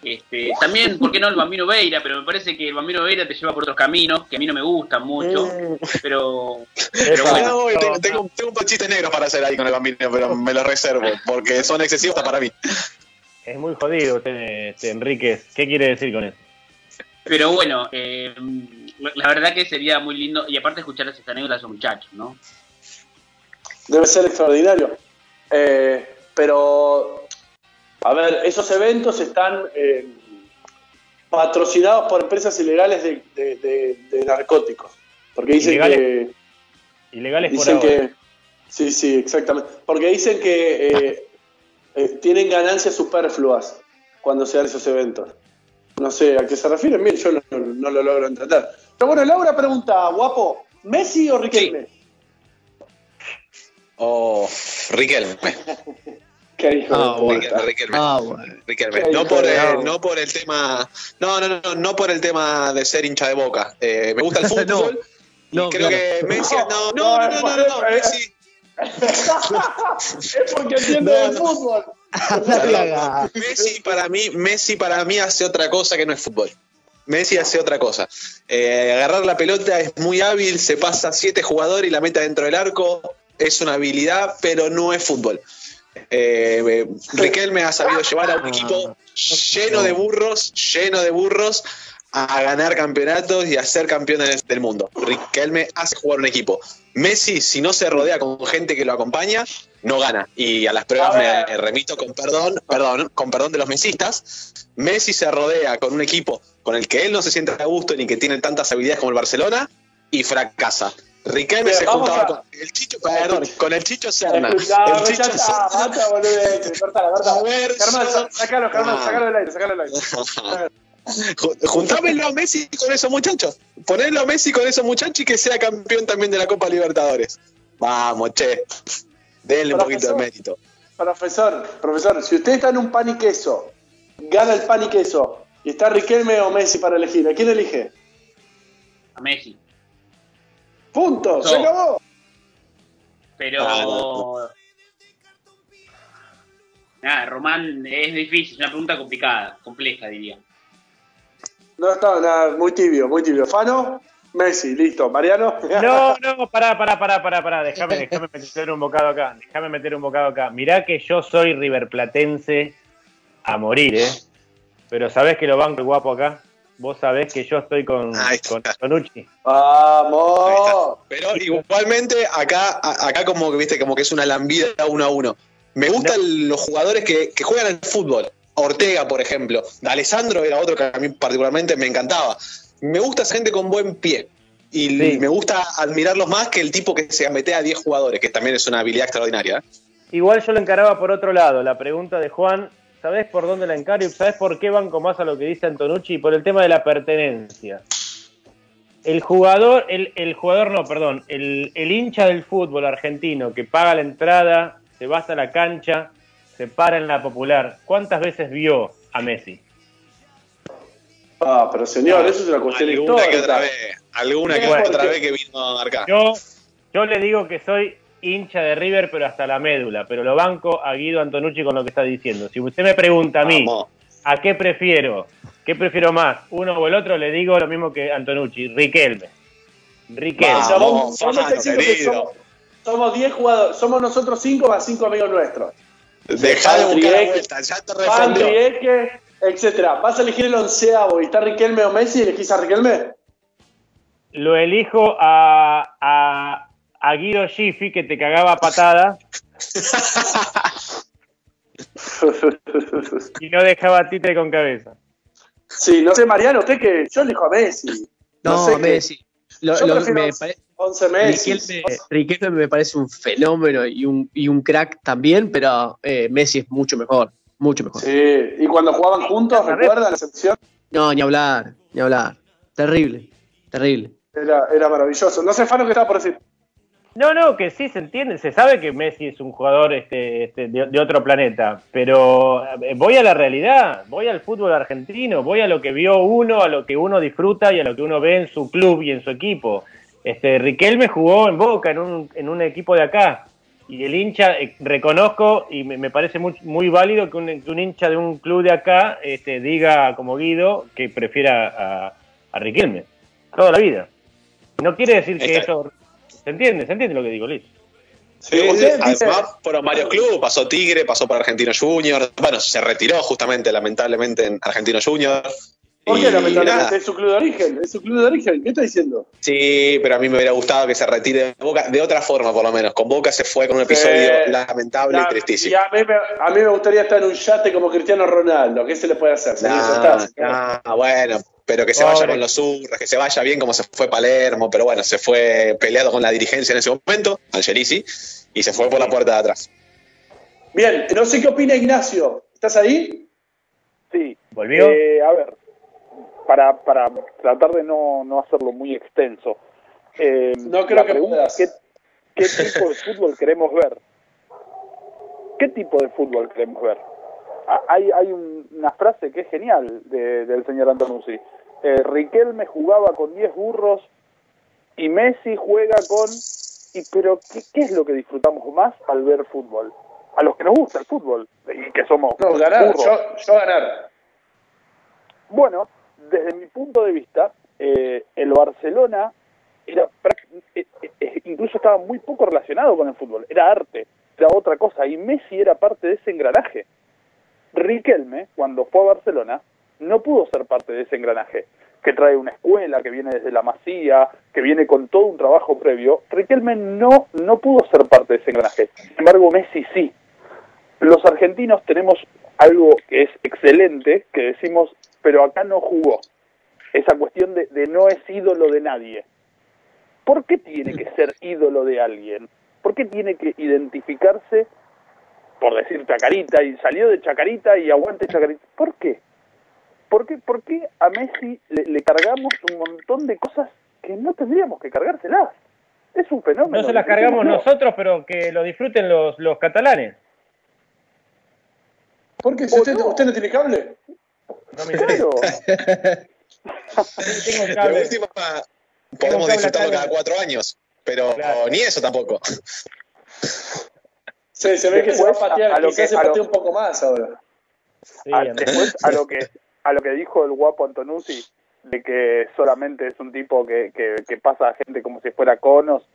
Este, también, ¿por qué no el Bambino Veira? Pero me parece que el Bambino Veira te lleva por otros caminos que a mí no me gustan mucho. Pero, pero bueno, voy, tengo, tengo, tengo un par de chistes negros para hacer ahí con el bambino, pero me los reservo, porque son excesivos para mí. Es muy jodido usted, este, Enríquez. ¿Qué quiere decir con eso? Pero bueno, eh, la verdad que sería muy lindo. Y aparte escuchar esas anécdotas a esos muchachos, ¿no? Debe ser extraordinario. Eh, pero, a ver, esos eventos están eh, patrocinados por empresas ilegales de, de- de- de narcóticos. Porque dicen Ilegales. que... Ilegales por Dicen ahora. que... Sí, sí, exactamente. Porque dicen que eh, eh, tienen ganancias superfluas cuando se dan esos eventos. No sé a qué se refieren bien, yo no, no- no lo logro entender. Pero bueno, Laura pregunta, guapo, ¿Messi o Riquelme? Oh, Riquelme. Qué hijo Ah, de. Riquelme. Ah, bueno. Riquelme. Qué No por, de- el, no por el tema. No, no, no, no por el tema de ser hincha de boca. Eh, me gusta el fútbol. No, y creo claro. que Messi. No, no, no, no, no, no, no, Messi. es porque entiende no. fútbol. Messi para mí, Messi para mí hace otra cosa que no es fútbol. Messi hace otra cosa. Eh, agarrar la pelota es muy hábil, se pasa a siete jugadores y la meta dentro del arco. Es una habilidad, pero no es fútbol. Eh, eh, Riquelme ha sabido llevar a un equipo lleno de burros, lleno de burros, a ganar campeonatos y a ser campeones del mundo. Riquelme hace jugar un equipo. Messi, si no se rodea con gente que lo acompaña, no gana. Y a las pruebas A me remito con perdón, perdón, con perdón de los mesistas. Messi se rodea con un equipo con el que él no se siente a gusto ni que tiene tantas habilidades como el Barcelona y fracasa. Riquelme Pero se juntaba a- con el Chicho, perdón, con el Chicho Serna. El Chicho está, Serna. basta, boludez, cortala, cortala. A ver, sa- sacalo, Germán, Ah. sacalo del aire, sacalo del aire. Ju- Juntámelo a Messi con esos muchachos. Ponelo a Messi con esos muchachos y que sea campeón también de la Copa Libertadores. Vamos, che. Denle un poquito de mérito. Profesor, profesor, si usted está en un pan y queso, gana el pan y queso, y está Riquelme o Messi para elegir, ¿a quién elige? a Messi. Punto, se acabó. Pero. Ah, Nada, Román es difícil, es una pregunta complicada, compleja diría. No está nada, muy tibio, muy tibio. Fano, Messi, listo. Mariano. No, no, pará, pará, pará, pará, pará. Déjame, déjame meter un bocado acá. Déjame meter un bocado acá. Mirá que yo soy riverplatense a morir, ¿eh? Pero sabés que lo banco el guapo acá. Vos sabés que yo estoy con, con Tonucci. Ahí Vamos. Pero igualmente acá, acá como que viste, como que es una lambida uno a uno. Me gustan los jugadores que, que juegan al fútbol. Ortega, por ejemplo. Alessandro era otro que a mí particularmente me encantaba. Me gusta esa gente con buen pie. Y Sí. me gusta admirarlos más que el tipo que se mete a 10 jugadores, que también es una habilidad extraordinaria. ¿eh? Igual yo lo encaraba por otro lado. La pregunta de Juan, ¿sabés por dónde la encaro y sabés por qué banco más a lo que dice Antonucci? Por el tema de la pertenencia. El jugador, el, el jugador no, perdón, el, el hincha del fútbol argentino que paga la entrada, se va hasta la cancha, se para en la popular. ¿Cuántas veces vio a Messi? Ah, pero señor, eso es una cuestión Alguna que otra vez. Alguna que Bueno, otra vez que vino a marcar. Yo, yo le digo que soy hincha de River, pero hasta la médula, pero lo banco a Guido Antonucci con lo que está diciendo. Si usted me pregunta a mí, Vamos. ¿a qué prefiero? ¿Qué prefiero más? ¿Uno o el otro? Le digo lo mismo que Antonucci, Riquelme. Riquelme. Vamos, que querido. somos, somos 10 jugadores, somos nosotros 5 más 5 amigos nuestros. Dejá de buscar la vuelta, ya te respondió. Etcétera. ¿Vas a elegir el onceavo y está Riquelme o Messi y elegís a Riquelme? Lo elijo a, a, a Guido Schiffi, que te cagaba a patada y no dejaba títere con cabeza. sí, no sé, Mariano, usted que yo elijo a Messi. No, sé qué- Messi. Lo- Yo lo- prefiero me once- pare- 11 Messi. Riquelme, Riquelme me parece un fenómeno y un, y un crack también, pero eh, Messi es mucho mejor, mucho mejor. Sí, y cuando jugaban juntos, ¿recuerdan la sección? No, ni hablar, ni hablar. Terrible, terrible. Era, era maravilloso. No sé, Fano, ¿qué estaba por decir? No, no, que sí se entiende, se sabe que Messi es un jugador este, este, de, de otro planeta, pero eh, voy a la realidad, voy al fútbol argentino, voy a lo que vio uno, a lo que uno disfruta y a lo que uno ve en su club y en su equipo. Este, Riquelme jugó en Boca, en un, en un equipo de acá, y el hincha, eh, reconozco y me, me parece muy, muy válido que un, que un hincha de un club de acá este, diga como Guido que prefiera a, a Riquelme, toda la vida. No quiere decir que Está- eso... ¿Se entiende? ¿Se entiende lo que digo, Liz? Sí, Usted dice- además fueron varios clubes, pasó Tigre, pasó por Argentino Junior, bueno, se retiró justamente, lamentablemente, en Argentino Junior. ¿Por qué lamentablemente? nada. Es su club de origen, es su club de origen. ¿Qué está diciendo? Sí, pero a mí me hubiera gustado que se retire de Boca, de otra forma por lo menos. Con Boca se fue con un episodio Sí. lamentable y tristísimo. y a, mí me, a mí me gustaría estar en un yate como Cristiano Ronaldo. ¿Qué se le puede hacer? no, bueno, pero que se Pobre. vaya con los surras, que se vaya bien como se fue Palermo, pero bueno, se fue peleado con la dirigencia en ese momento, Angelici, y se fue por la puerta de atrás. Bien, no sé qué opina Ignacio. ¿Estás ahí? Sí. ¿Volvió? Eh, a ver, para, para tratar de no, no hacerlo muy extenso. eh, No creo que puedas. ¿qué, ¿Qué tipo de fútbol queremos ver? ¿Qué tipo de fútbol queremos ver? Hay, hay un- una frase que es genial de- del señor Antonuzzi. Eh, Riquelme jugaba con 10 burros y Messi juega con... Y, pero ¿qué, ¿qué es lo que disfrutamos más al ver fútbol? A los que nos gusta el fútbol y que somos No, ganar. burros. Yo, yo ganar. Bueno, desde mi punto de vista, eh, el Barcelona era eh, eh, incluso estaba muy poco relacionado con el fútbol, era arte, era otra cosa, y Messi era parte de ese engranaje. Riquelme, cuando fue a Barcelona, no pudo ser parte de ese engranaje, que trae una escuela, que viene desde la masía, que viene con todo un trabajo previo. Riquelme no, no pudo ser parte de ese engranaje, sin embargo Messi sí. Los argentinos tenemos algo que es excelente, que decimos, pero acá no jugó. Esa cuestión de, de no es ídolo de nadie. ¿Por qué tiene que ser ídolo de alguien? ¿Por qué tiene que identificarse, por decir Chacarita, y salió de Chacarita y aguante Chacarita? ¿Por qué? ¿Por qué, por qué a Messi le, le cargamos un montón de cosas que no tendríamos que cargárselas? Es un fenómeno. No se las cargamos nosotros, pero que lo disfruten los, los catalanes. ¿Por qué? Si usted, ¿Usted no tiene cable? No me interesa. Claro. Tengo cable. última, Tengo podemos cable disfrutarlo cada cuatro años, pero Claro. ni eso tampoco. Sí, se ve que se va a Después, patear. a- a lo que- se a lo- patea un poco más ahora. Sí, Ah, Andrés. después a lo que a lo que dijo el guapo Antonuzzi de que solamente es un tipo que, que, que pasa a gente como si fuera conos,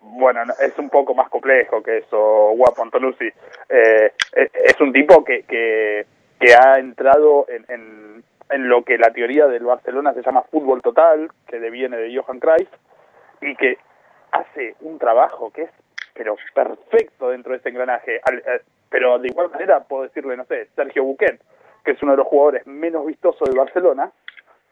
bueno, no, es un poco más complejo que eso, Guapo Antonucci. Eh, es, es un tipo que, que, que ha entrado en, en, en lo que la teoría del Barcelona se llama fútbol total, que deviene de Johan Cruyff, y que hace un trabajo que es pero perfecto dentro de ese engranaje. Al- eh, pero de igual manera puedo decirle, no sé, Sergio Busquets, que es uno de los jugadores menos vistosos del Barcelona,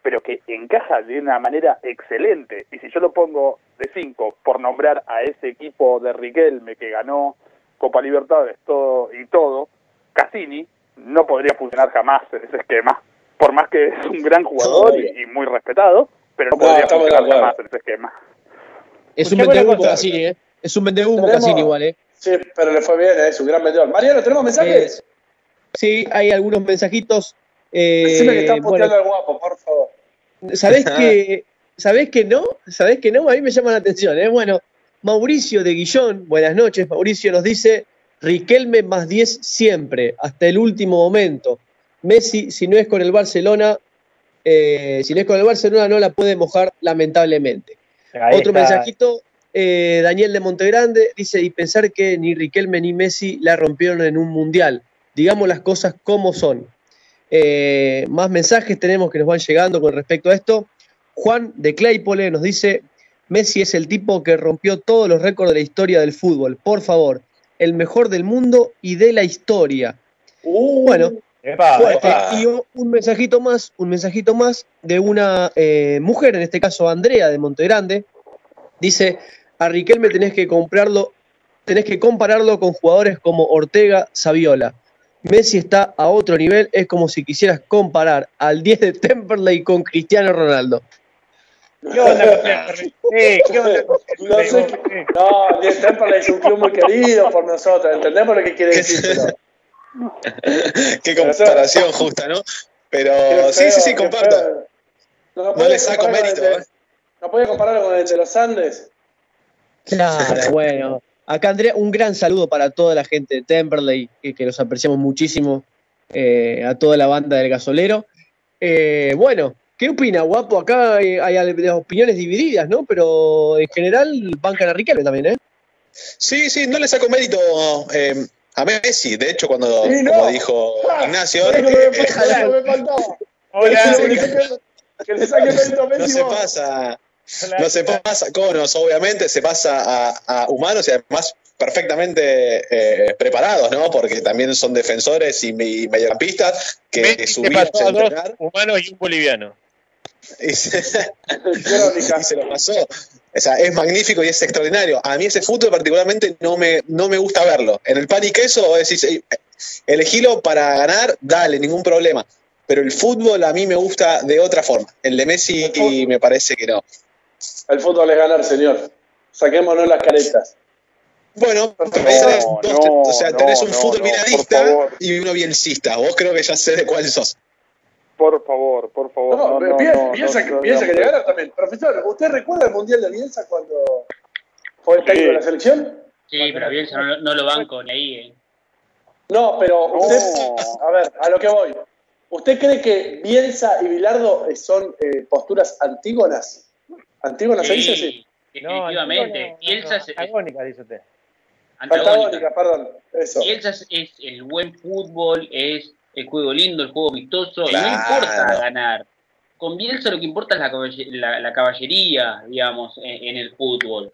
pero que encaja de una manera excelente. Y si yo lo pongo de 5 por nombrar a ese equipo de Riquelme que ganó Copa Libertadores todo y todo, Cassini no podría funcionar jamás en ese esquema. Por más que es un gran jugador y, y muy respetado, pero no No, podría funcionar jamás en ese esquema. Es un cosa. Cassini, ¿eh? Es un vendehumo Cassini igual, ¿eh? Sí, pero le fue bien, es un gran vendedor. Mariano, ¿tenemos mensajes? Sí, hay algunos mensajitos. eh, Decime que están bueno, puteando al guapo, por favor. ¿Sabés que, ¿Sabés que no? ¿Sabés que no? A mí me llama la atención. ¿eh? Bueno, Mauricio de Guillón, buenas noches. Mauricio nos dice: Riquelme más 10 siempre, hasta el último momento. Messi, si no es con el Barcelona, eh, si no es con el Barcelona, no la puede mojar, lamentablemente. Ahí Otro está. mensajito, eh, Daniel de Montegrande dice, y pensar que ni Riquelme ni Messi la rompieron en un mundial. Digamos las cosas como son. Eh, más mensajes tenemos que nos van llegando con respecto a esto. Juan de Claypole nos dice, Messi es el tipo que rompió todos los récords de la historia del fútbol. Por favor, el mejor del mundo y de la historia. Uh, Bueno, Epa, epa. Y un mensajito más, un mensajito más de una eh, mujer, en este caso Andrea de Montegrande. Dice, a Riquelme tenés que comprarlo, tenés que compararlo con jugadores como Ortega, Saviola. Messi está a otro nivel, es como si quisieras comparar al 10 de Temperley con Cristiano Ronaldo. ¿Qué onda Temperley? Sí, ¿qué onda No sé No, el Temperley es un club muy querido por nosotros, entendemos lo que quiere decir, pero... Qué comparación justa, ¿no? Pero Qué sí, sí, feo, sí, comparto. feo. No, No le saco mérito, el de- ¿eh? No podía compararlo con el de los Andes. Claro, bueno. Acá, Andrea, un gran saludo para toda la gente de Temperley, que, que los apreciamos muchísimo, eh, a toda la banda del gasolero. Eh, bueno, ¿qué opina, guapo? Acá hay, hay opiniones divididas, ¿no? Pero en general bancan a Riquelme también, ¿eh? Sí, sí, no le saco mérito eh, a Messi. De hecho, cuando, no. como dijo Ignacio, eh. Hola, Que le saque- Que le saque mérito a no Messi se vos. pasa, no se pasa a conos, obviamente, se pasa a, a humanos y además perfectamente eh, preparados, ¿no? Porque también son defensores y, y mediocampistas que Messi su se vida pasó es a entrenar humanos y un boliviano. y se, y se lo pasó. O sea, es magnífico y es extraordinario. A mí ese fútbol particularmente no me, no me gusta verlo. En el pan y queso vos decís, "Ey, elegilo para ganar, dale, ningún problema. Pero el fútbol a mí me gusta de otra forma. El de Messi me parece que no. El fútbol es ganar, señor. Saquémonos las caretas. Bueno, No, tenés, dos- no, o sea, no, tenés un no, fútbol no, bienalista por favor. y uno biencista. Vos creo que ya sé de cuál sos. Por favor, por favor. No, No, no, Bielsa, no, Bielsa no, que, no, Bielsa que también. Profesor, ¿usted recuerda el Mundial de Bielsa cuando fue el técnico de la selección? Sí, pero Bielsa no, no lo banco ni ahí. Eh. No, pero usted, a ver, a lo que voy. ¿Usted cree que Bielsa y Bilardo son eh, posturas antígonas? ¿Antígonas se dice así? definitivamente. No, es, Antagónica, dice usted. antagónica. Perdón. Eso. Bielsa es, es el buen fútbol, es el juego lindo, el juego vistoso, y no Claro. importa ganar. Con Bielsa lo que importa es la, caballe- la- la caballería, digamos, en, en el fútbol.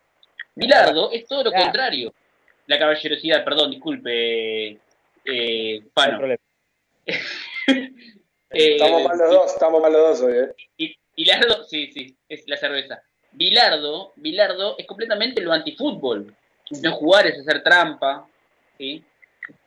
Bilardo es todo lo Claro. contrario. La caballerosidad, perdón, disculpe, eh, No hay Pano. problema. Eh, Estamos mal los dos, estamos mal los dos hoy, ¿eh? Bilardo, sí, sí, es la cerveza. Bilardo, Bilardo es completamente lo antifútbol. No jugar es hacer trampa, ¿sí?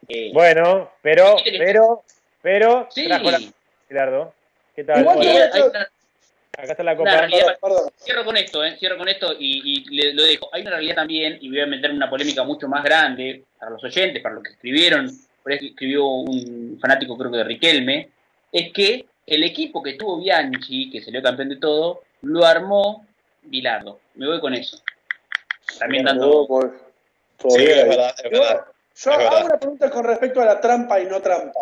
Eh, Bueno, pero, pero, pero, sí, trajo la Bilardo. ¿Qué tal? Igual que acá está la copa. realidad, Perdón, perdón. cierro con esto, ¿eh? cierro con esto y, y le- lo dejo. Hay una realidad también, y voy a meter una polémica mucho más grande para los oyentes, para los que escribieron, por eso escribió un fanático creo que de Riquelme, es que el equipo que tuvo Bianchi, que salió campeón de todo, lo armó Bilardo. Me voy con eso. También dando... Sí, es verdad, es Yo, verdad. yo Es hago verdad. una pregunta con respecto a la trampa y no trampa.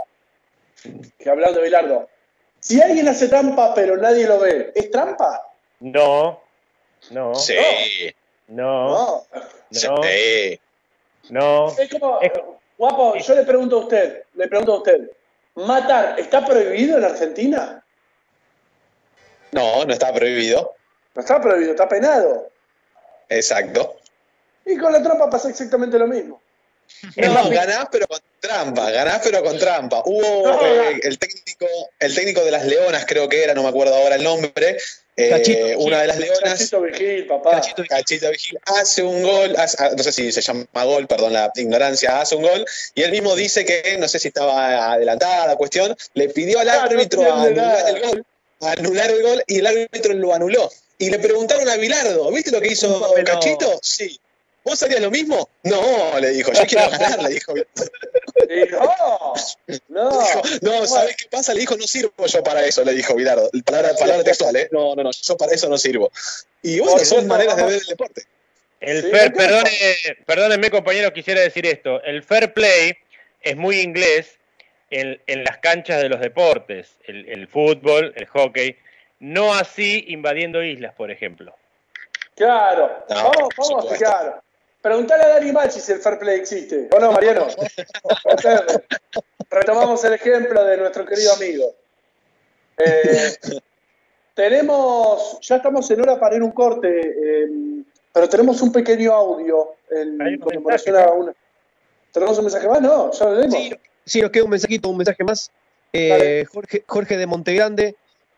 Que hablando de Bilardo. Si alguien hace trampa pero nadie lo ve, ¿es trampa? No, no, Sí, no, No. no, sí. no. Es como, Es- guapo, yo le pregunto a usted, le pregunto a usted, ¿matar está prohibido en Argentina? No, no está prohibido. No está prohibido, está penado. Exacto. Y con la trampa pasa exactamente lo mismo. No, ganás pero con trampa, ganás pero con trampa. Hubo No, eh, el técnico, el técnico de las Leonas, creo que era, no me acuerdo ahora el nombre. eh, Cachito. una de las Leonas, Cachito Vigil, papá. Cachito. Cachito Vigil, hace un gol, hace- ah, no sé si se llama gol, perdón la ignorancia, hace un gol, y él mismo dice que, no sé si estaba adelantada la cuestión, le pidió al Ah, no árbitro anular el gol, anular el gol, y el árbitro lo anuló. Y le preguntaron a Bilardo, ¿viste lo que hizo. Cachito? Sí. ¿Vos harías lo mismo? No, le dijo, yo quiero ganar, le dijo. No, no. Dijo, no, ¿sabés qué pasa? Le dijo, no sirvo yo para eso, le dijo Bilardo. Palabra, palabra textual, ¿eh? No, no, no, yo para eso no sirvo. Y bueno, Por son maneras de ver el deporte. El Sí, fair, ¿qué perdone, perdónenme compañero, quisiera decir esto. El fair play es muy inglés en, en las canchas de los deportes, el, el fútbol, el hockey, no así invadiendo islas, por ejemplo. Claro, No, vamos, vamos, claro. Preguntale a Dani Machi si el fair play existe. ¿O no, Mariano? Retomamos el ejemplo de nuestro querido amigo. Eh, tenemos, ya estamos en hora para ir un corte, eh, pero tenemos un pequeño audio en un conmemoración mensaje, a una. ¿Tenemos un mensaje más? No, ya lo leemos. Sí, sí, nos queda un mensajito, un mensaje más. Eh. Jorge, Jorge de Montegrande.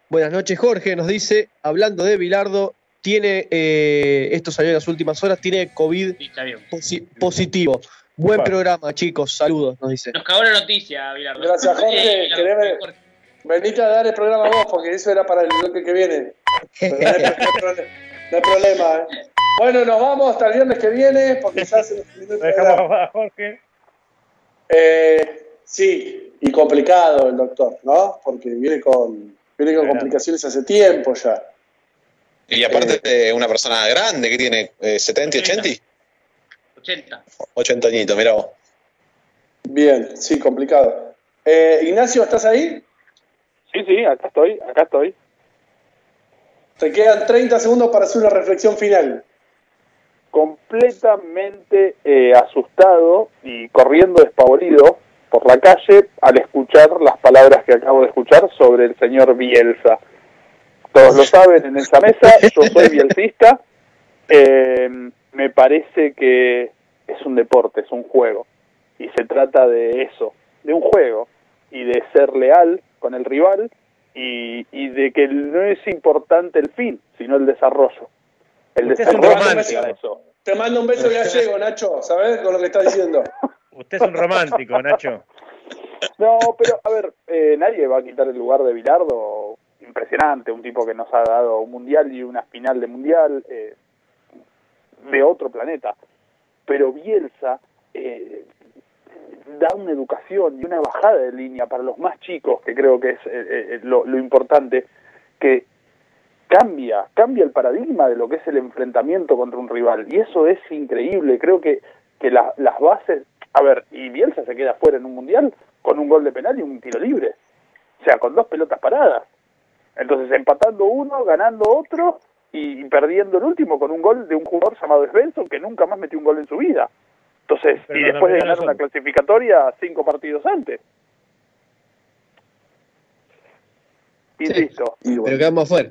Buenas noches, Jorge. Nos dice, hablando de Bilardo, tiene, eh, esto salió en las últimas horas, tiene COVID Sí, está bien. posi- positivo. Buen programa, chicos. Saludos, nos dice. Nos cagó la noticia, Bilardo. Gracias, Jorge. Eh. Venite a dar el programa vos, porque eso era para el bloque que viene. No, hay, no problema. ¿eh? Bueno, nos vamos hasta el viernes que viene, porque ya se nos terminó el Lo dejamos a Jorge. Eh, sí, y complicado el doctor, ¿no? Porque viene con, viene con complicaciones hace tiempo ya. Y aparte de una persona grande que tiene eh, 70 y 80, 80. 80 añitos, mirá vos. Bien, sí, complicado. Eh, Ignacio, ¿estás ahí? Sí, sí, acá estoy, acá estoy. Te quedan 30 segundos para hacer una reflexión final. completamente eh, asustado y corriendo despavorido por la calle al escuchar las palabras que acabo de escuchar sobre el señor Bielsa. Todos lo saben en esa mesa, yo soy bielcista. Eh, me parece que es un deporte, es un juego. Y se trata de eso, de un juego. Y de ser leal con el rival y, y de que no es importante el fin, sino el desarrollo. El Usted es un desarrollo eso. Te mando un beso gallego, Nacho, ¿sabes? Con lo que estás diciendo. Usted es un romántico, Nacho. No, pero a ver, eh, nadie va a quitar el lugar de Bilardo. Impresionante, un tipo que nos ha dado un mundial y una final de mundial eh, de otro planeta. Pero Bielsa eh, da una educación y una bajada de línea para los más chicos, que creo que es eh, eh, lo, lo importante, que cambia, cambia el paradigma de lo que es el enfrentamiento contra un rival. Y eso es increíble. Creo que, que la- las bases. A ver, y Bielsa se queda fuera en un mundial con un gol de penal y un tiro libre. O sea, con dos pelotas paradas. Entonces, empatando uno, ganando otro y, y perdiendo el último con un gol de un jugador llamado Svensson que nunca más metió un gol en su vida. Entonces, Pero y después de ganar una son- clasificatoria cinco partidos antes. Insisto, Pero quedamos afuera.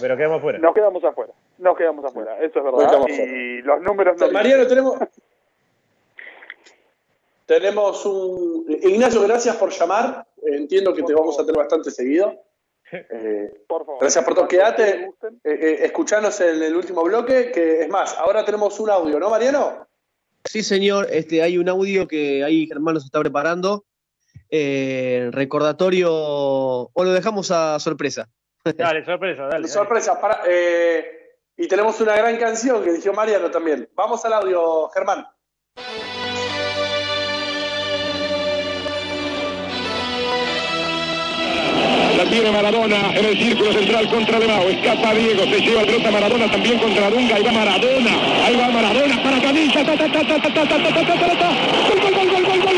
Pero quedamos fuera. nos quedamos afuera. Nos quedamos afuera, eso es verdad. Y los números no. Mariano, tenemos. Tenemos un. Ignacio, gracias por llamar. Entiendo que te vamos a tener bastante seguido. Eh, Por favor. gracias por todo. Quédate, eh, eh, escuchanos en el último bloque, que es más, ahora tenemos un audio, ¿no, Mariano? Sí, señor. Este, hay un audio que ahí Germán nos está preparando. Eh, recordatorio. O lo dejamos a sorpresa. Dale, sorpresa, dale. dale. Sorpresa. Para, eh, y tenemos una gran canción que dijo Mariano también. Vamos al audio, Germán. La tiene Maradona en el círculo central contra Levao. Escapa Diego, se lleva el pelota Maradona también contra Dunga. Ahí va Maradona, ahí va Maradona para Camisa. Ta, ta, ta, ta, ta, ta, ta, ta, ta, ta, ta, ta. Gol,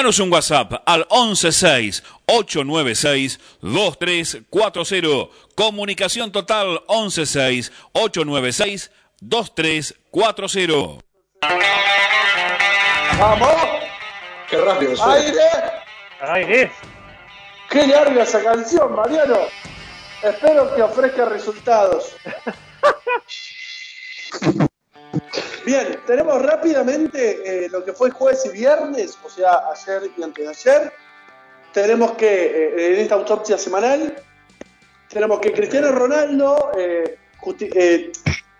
Envíanos un WhatsApp al 116-896-2340. Comunicación total 116-896-2340. ¡Vamos! Qué rápido ¡Aire! ¡Aire! ¡Qué larga esa canción, Mariano! Espero que ofrezca resultados. Bien, tenemos rápidamente eh, lo que fue jueves y viernes, o sea, ayer y antes de ayer. Tenemos que, eh, en esta autopsia semanal, tenemos que Cristiano Ronaldo, eh,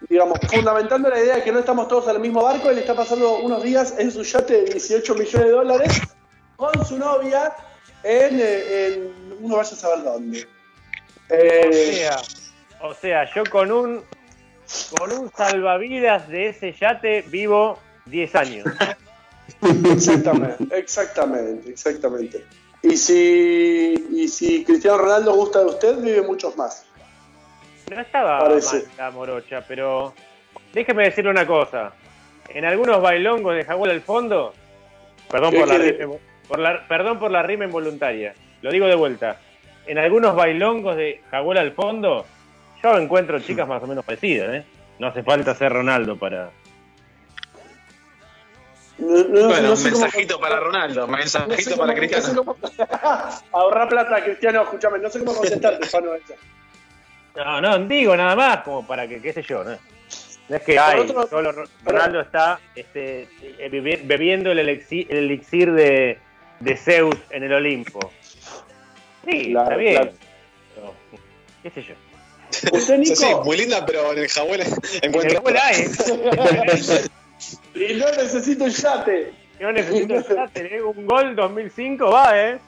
digamos, fundamentando la idea de que no estamos todos en el mismo barco, él está pasando unos días en su yate de 18 millones de dólares con su novia en, en uno vaya a saber dónde. O sea, o sea, yo con un con un salvavidas de ese yate vivo 10 años. Exactamente, exactamente, exactamente. Y si, y si Cristiano Ronaldo gusta de usted, vive muchos más. No estaba Parece. mal la morocha, pero déjeme decirle una cosa. En algunos bailongos de Jaguar al fondo, perdón ¿Qué por la, rima, por la- perdón por la rima involuntaria, lo digo de vuelta. En algunos bailongos de Jaguar al fondo, yo encuentro chicas más o menos parecidas, ¿eh? No hace falta ser Ronaldo para. No, no- Bueno, no un sé cómo- mensajito para Ronaldo, un no sé mensajito cómo- para no sé Cristiano. cómo- Ahorra plata, Cristiano, escúchame, no sé cómo contestarte, Fano. No, no, digo nada más, como para que, qué sé yo, ¿no? No es que hay, otro- solo Ro- Ronaldo está este, eh, bebi- bebiendo el elixir, el elixir de, de Zeus en el Olimpo. Sí, está bien. qué sé yo. Usted, Sí, muy linda, pero en el Jawel En encuentra. el hay, y no necesito un yate. Yo necesito ya tener un gol 2005, va, ¿eh?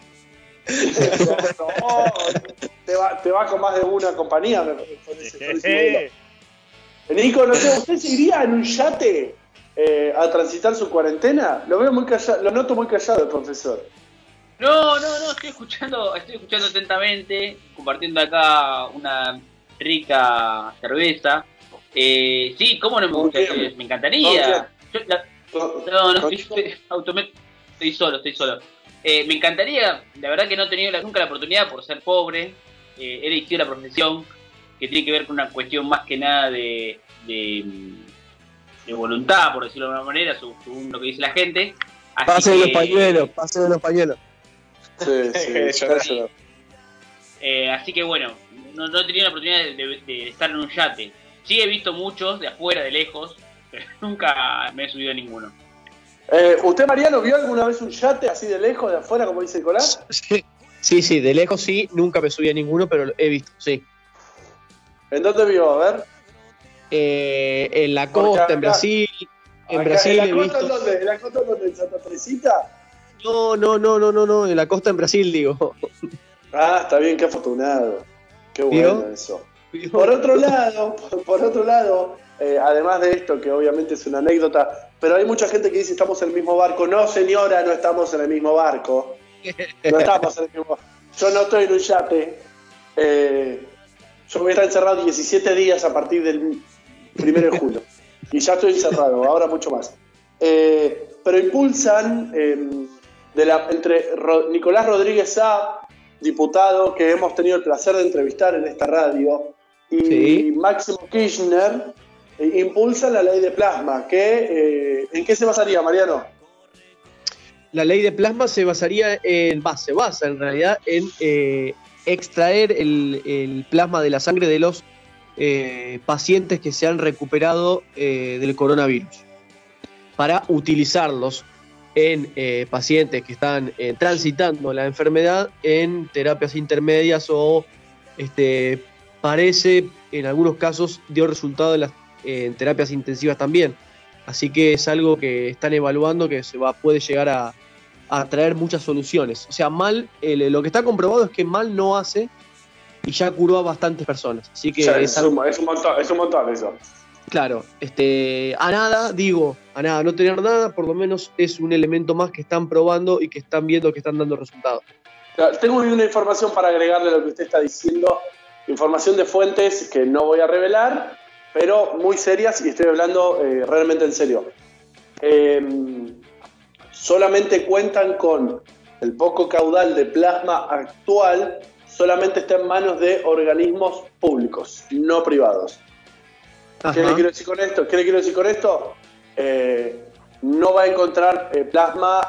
No, te, va, te va con más de una compañía me- con ese, con ese modelo. Eh, Nico, no sé, ¿usted se iría en un yate eh, a transitar su cuarentena? Lo veo muy callado, lo noto muy callado el profesor. No, no, no, estoy escuchando, estoy escuchando atentamente, compartiendo acá una rica cerveza. Eh, sí, cómo no me ¿Con gustaría, quién? me encantaría. Yo la- no, no, estoy, estoy, solo, estoy solo. Eh, me encantaría, la verdad que no he tenido la- nunca la oportunidad por ser pobre, eh, he elegido la profesión que tiene que ver con una cuestión más que nada de, de, de voluntad, por decirlo de alguna manera, según lo que dice la gente. Así Pase los que- pañuelos, pase los pañuelos. Sí, sí. Eh, así que bueno, no, no he tenido la oportunidad de, de- de estar en un yate. Sí he visto muchos de afuera, de lejos, pero nunca me he subido a ninguno. Eh, ¿Usted, Mariano, vio alguna vez un yate así de lejos, de afuera, como dice Nicolás? Sí, sí, sí, de lejos sí, nunca me subí a ninguno, pero lo he visto, sí. ¿En dónde vio? A ver. Eh, en la costa, acá- en Brasil, en Acá, Brasil ¿En he la costa visto. dónde? ¿En la costa dónde? ¿En Santa Teresita? No, no, no, no, no, no, en la costa en Brasil, digo. Ah, está bien, qué afortunado. Qué bueno eso. Por otro lado, por, otro lado, eh, además de esto, que obviamente es una anécdota, pero hay mucha gente que dice estamos en el mismo barco. No, señora, no estamos en el mismo barco. No estamos en el mismo Yo no estoy en un yate. Eh, yo voy a estar encerrado 17 días a partir del primero de julio. Y ya estoy encerrado, ahora mucho más. Eh, pero impulsan de la, entre Ro- Nicolás Rodríguez A, diputado que hemos tenido el placer de entrevistar en esta radio, y Sí. Máximo Kirchner, eh, impulsan la ley de plasma. Que, eh, ¿En qué se basaría, Mariano? La ley de plasma se basaría en, va, se basa en realidad en eh, extraer el, el plasma de la sangre de los eh, pacientes que se han recuperado eh, del coronavirus para utilizarlos en eh, pacientes que están eh, transitando la enfermedad en terapias intermedias o este, parece en algunos casos dio resultado en las eh, en terapias intensivas también. Así que es algo que están evaluando que se va, puede llegar a, a traer muchas soluciones. O sea, mal, el- lo que está comprobado es que mal no hace y ya curó a bastantes personas. Así que O sea, es es, algo, un, es un montón, es un montón eso. Claro, este, a nada, digo, a nada, no tener nada, por lo menos es un elemento más que están probando y que están viendo que están dando resultados. Tengo una información para agregarle a lo que usted está diciendo. Información de fuentes que no voy a revelar, pero muy serias y estoy hablando eh, realmente en serio. Eh, solamente cuentan con el poco caudal de plasma actual, solamente está en manos de organismos públicos, no privados. ¿Qué le quiero decir con esto? ¿Qué le quiero decir con esto? Eh, no va a encontrar eh, plasma,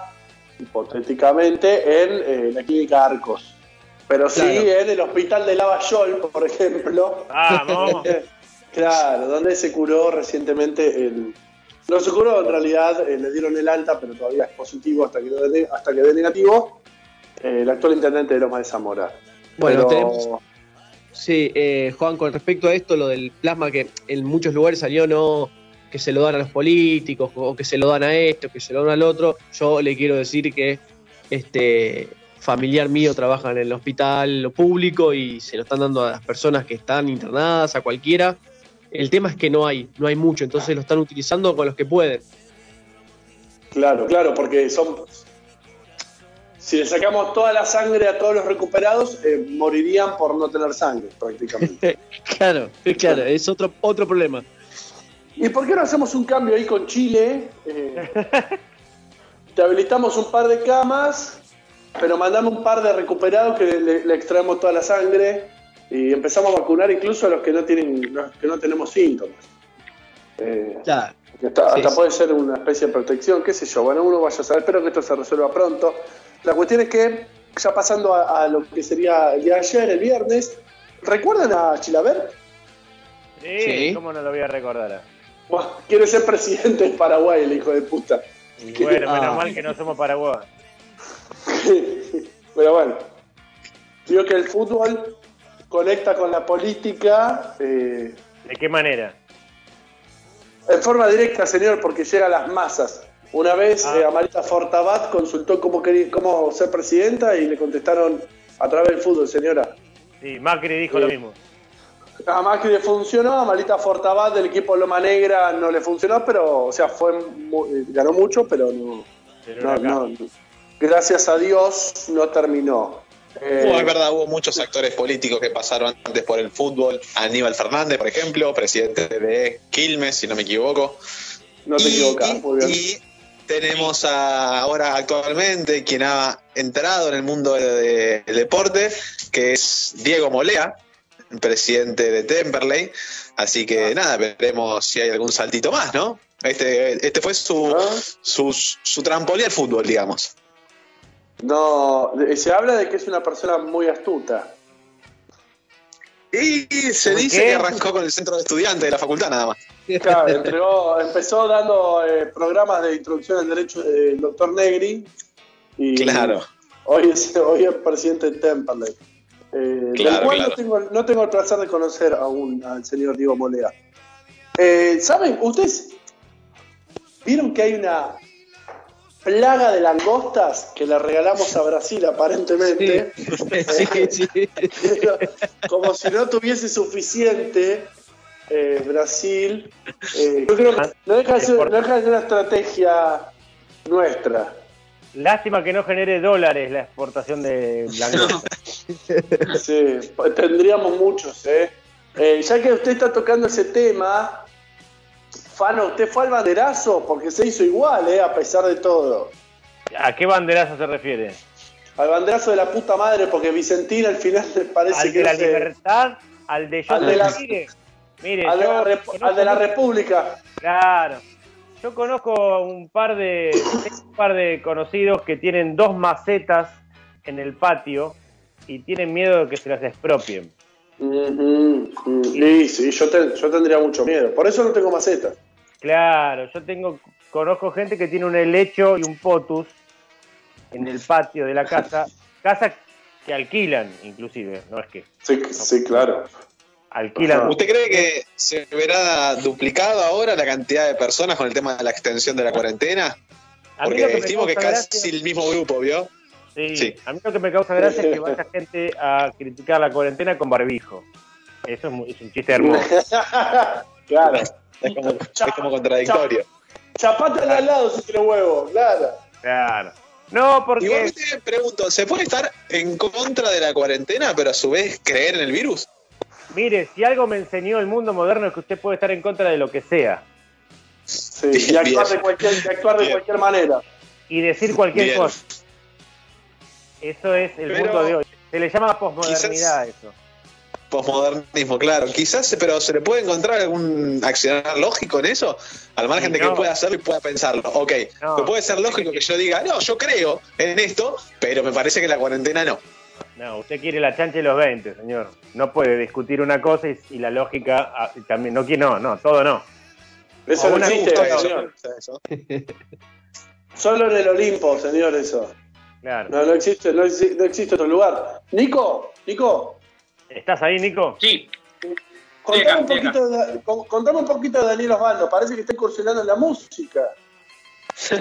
hipotéticamente, en eh, la clínica Arcos. Pero sí Claro. en el hospital de Lavallol, por ejemplo. Vamos. claro, donde se curó recientemente el... No se curó, en realidad eh, le dieron el alta, pero todavía es positivo hasta que, dé- hasta que dé negativo. eh, el actual intendente de Loma de Zamora. Bueno, Pero- tenemos Sí, eh, Juan, con respecto a esto, lo del plasma que en muchos lugares salió no que se lo dan a los políticos o que se lo dan a esto, que se lo dan al otro, yo le quiero decir que este familiar mío trabaja en el hospital lo público y se lo están dando a las personas que están internadas, a cualquiera. El tema es que no hay, no hay mucho, entonces lo están utilizando con los que pueden. Claro, claro, porque son. Si le sacamos toda la sangre a todos los recuperados, eh, morirían por no tener sangre, prácticamente. Claro, claro, es otro, otro problema. ¿Y por qué no hacemos un cambio ahí con Chile? Eh, te habilitamos un par de camas, pero mandamos un par de recuperados que le, le extraemos toda la sangre y empezamos a vacunar incluso a los que no tienen, los que no tenemos síntomas. Eh, Claro, Sí, hasta sí. puede ser una especie de protección, qué sé yo. Bueno, uno vaya a saber. Espero que esto se resuelva pronto. La cuestión es que, ya pasando a, a lo que sería el día de ayer, el viernes, ¿recuerdan a Chilaver? Sí, Sí. ¿cómo no lo voy a recordar? Buah, quiere ser presidente de Paraguay, el hijo de puta. Bueno, Ah. menos mal que no somos Paraguay. Pero bueno, digo que el fútbol conecta con la política eh, ¿De qué manera? en forma directa, señor, porque llega a las masas. Una vez Ah. eh, Amarita Fortabat consultó cómo, quería, cómo ser presidenta y le contestaron a través del fútbol, señora. Sí, Macri dijo lo mismo. A Macri le funcionó, a Marita Fortabat del equipo Loma Negra no le funcionó, pero, o sea, fue eh, ganó mucho, pero no, Pero no, acá. no, no. gracias a Dios no terminó. Eh, es verdad, hubo muchos actores políticos que pasaron antes por el fútbol. Aníbal Fernández, por ejemplo, presidente de Quilmes, si no me equivoco. no te equivocas, muy bien. y tenemos a- ahora actualmente quien ha entrado en el mundo de- de- del deporte, que es Diego Molea, presidente de Temperley. Así que nada, veremos si hay algún saltito más, ¿no? Este, este fue su, Ah. su, su trampolín al fútbol, digamos. No, se habla de que es una persona muy astuta. Y se ¿Por dice qué? que arrancó con el centro de estudiantes de la facultad nada más. Claro, entregó- empezó dando eh, programas de introducción al derecho del doctor Negri. Y Claro. Hoy es, hoy es presidente de Temperley. Eh, del Claro, cual claro. No, tengo, no tengo el placer de conocer aún al señor Diego Molea. Eh, ¿Saben? ¿Ustedes vieron que hay una plaga de langostas que le regalamos a Brasil aparentemente? Sí, sí. Como si no tuviese suficiente eh, Brasil. Eh, yo creo que no deja, de ser, no deja de ser una estrategia nuestra. Lástima que no genere dólares la exportación de langosta. Sí, tendríamos muchos, ¿eh? Eh, Ya que usted está tocando ese tema, Fano, ¿usted fue al banderazo? Porque se hizo igual, ¿eh? A pesar de todo. ¿A qué banderazo se refiere? Al banderazo de la puta madre, porque Vicentín al final parece ¿Al que de la libertad? ¿Al de yo Al soy de la-? Mire, al, de la, rep- conozco al de la República. Claro. Yo conozco un par de un par de conocidos que tienen dos macetas en el patio y tienen miedo de que se las expropien. Ujú. Sí, sí, yo, ten- yo tendría mucho miedo. Por eso no tengo macetas. Claro, yo tengo conozco gente que tiene un helecho y un potus en el patio de la casa, casa que alquilan inclusive, no es que Sí, sí claro. alquilan. ¿Usted cree que se verá duplicado ahora la cantidad de personas con el tema de la extensión de la cuarentena? Porque lo que casi gracia- el mismo grupo, ¿vio? Sí, Sí. a mí lo que me causa gracia es que vaya gente a criticar la cuarentena con barbijo. Eso es, muy- es un chiste hermoso. claro. Es como, es como contradictorio. Chapate al lado si tiene huevo, claro. Claro. No, porque Igualmente me pregunto, ¿se puede estar en contra de la cuarentena, pero a su vez creer en el virus? Mire, si algo me enseñó el mundo moderno es que usted puede estar en contra de lo que sea Sí, Bien, y actuar, bien. de cualquier, y actuar de cualquier manera. y decir cualquier Bien. cosa. Eso es el Pero mundo de hoy. Se le llama posmodernidad a eso. Posmodernismo, claro. Quizás, pero ¿se le puede encontrar algún accionar lógico en eso? Al margen de que No. pueda hacerlo y pueda pensarlo. Ok, No. pero puede ser lógico que yo diga, no, yo creo en esto, pero me parece que la cuarentena no. No, usted quiere la chancha de los 20, señor. No puede discutir una cosa y, y la lógica ah, también. No, no, no, todo no. Eso no existe, señor. eso. Solo en el Olimpo, señor, eso. Claro. No, no existe, no, exi- no existe otro lugar. Nico, Nico, ¿Estás ahí, Nico? Sí, contame, un poquito de, con- contame un poquito de Daniel Osvaldo. Parece que está incursionando en la música. Sí,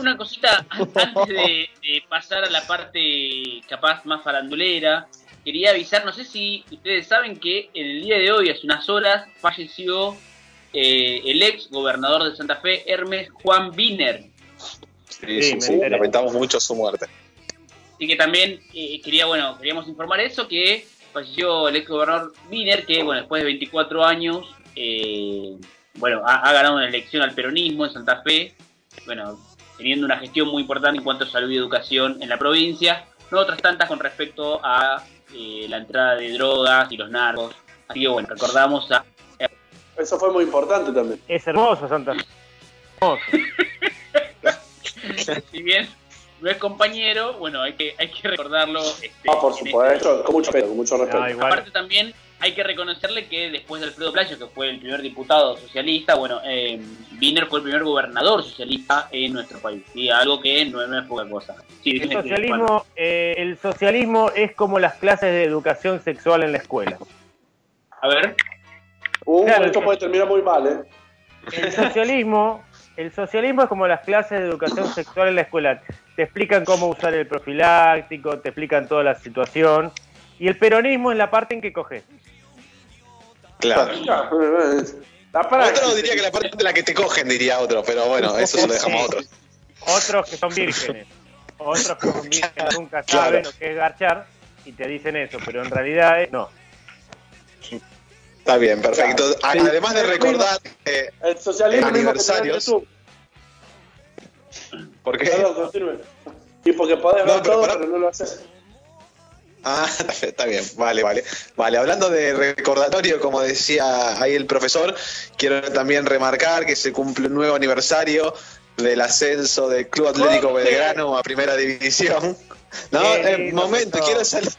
una cosita antes de, de pasar a la parte capaz más farandulera. Quería avisar, no sé si ustedes saben que en el día de hoy, hace unas horas, falleció eh, el ex gobernador de Santa Fe, Hermes Juan Wiener. Sí, Sí, sí, lamentamos mucho su muerte. Así que también eh, quería, bueno, queríamos informar eso, que falleció el ex gobernador Wiener, que bueno, después de 24 años, eh, bueno, ha, ha ganado una elección al peronismo en Santa Fe, bueno, teniendo una gestión muy importante en cuanto a salud y educación en la provincia, no otras tantas con respecto a eh, la entrada de drogas y los narcos. Así que bueno, recordamos a Eso fue muy importante también. Es hermoso Santa Fe. Hermoso. si bien no es compañero, bueno, hay que, hay que recordarlo. este, Ah, por en este- supuesto, con mucho respeto, con mucho respeto. Ah. Aparte también hay que reconocerle que después de Alfredo Palacio, que fue el primer diputado socialista, bueno, eh, Wiener fue el primer gobernador socialista en nuestro país. Y algo que no, no es poca cosa. Sí, El socialismo, eh, el socialismo es como las clases de educación sexual en la escuela. A ver. Uh, Claro, esto puede terminar muy mal, ¿eh? El socialismo, el socialismo es como las clases de educación sexual en la escuela. Te explican cómo usar el profiláctico, te explican toda la situación. Y el peronismo es la parte en que coges. Claro. Otro diría que la parte de la que te cogen, diría otro, pero bueno, eso se lo dejamos a otros. Otros que son vírgenes. Otros que son vírgenes nunca Claro. saben lo que es garchar y te dicen eso, pero en realidad es- no. Está bien, perfecto. Además de recordar eh, El socialismo tenés aniversarios. ¿Por qué? Y porque podés No, ver pero todo, pará. pero no lo haces. Ah, está bien, vale, vale. Vale, hablando de recordatorio, como decía ahí el profesor, quiero también remarcar que se cumple un nuevo aniversario del ascenso del Club Atlético. Belgrano a Primera División. No, eh, momento, quiero, sal-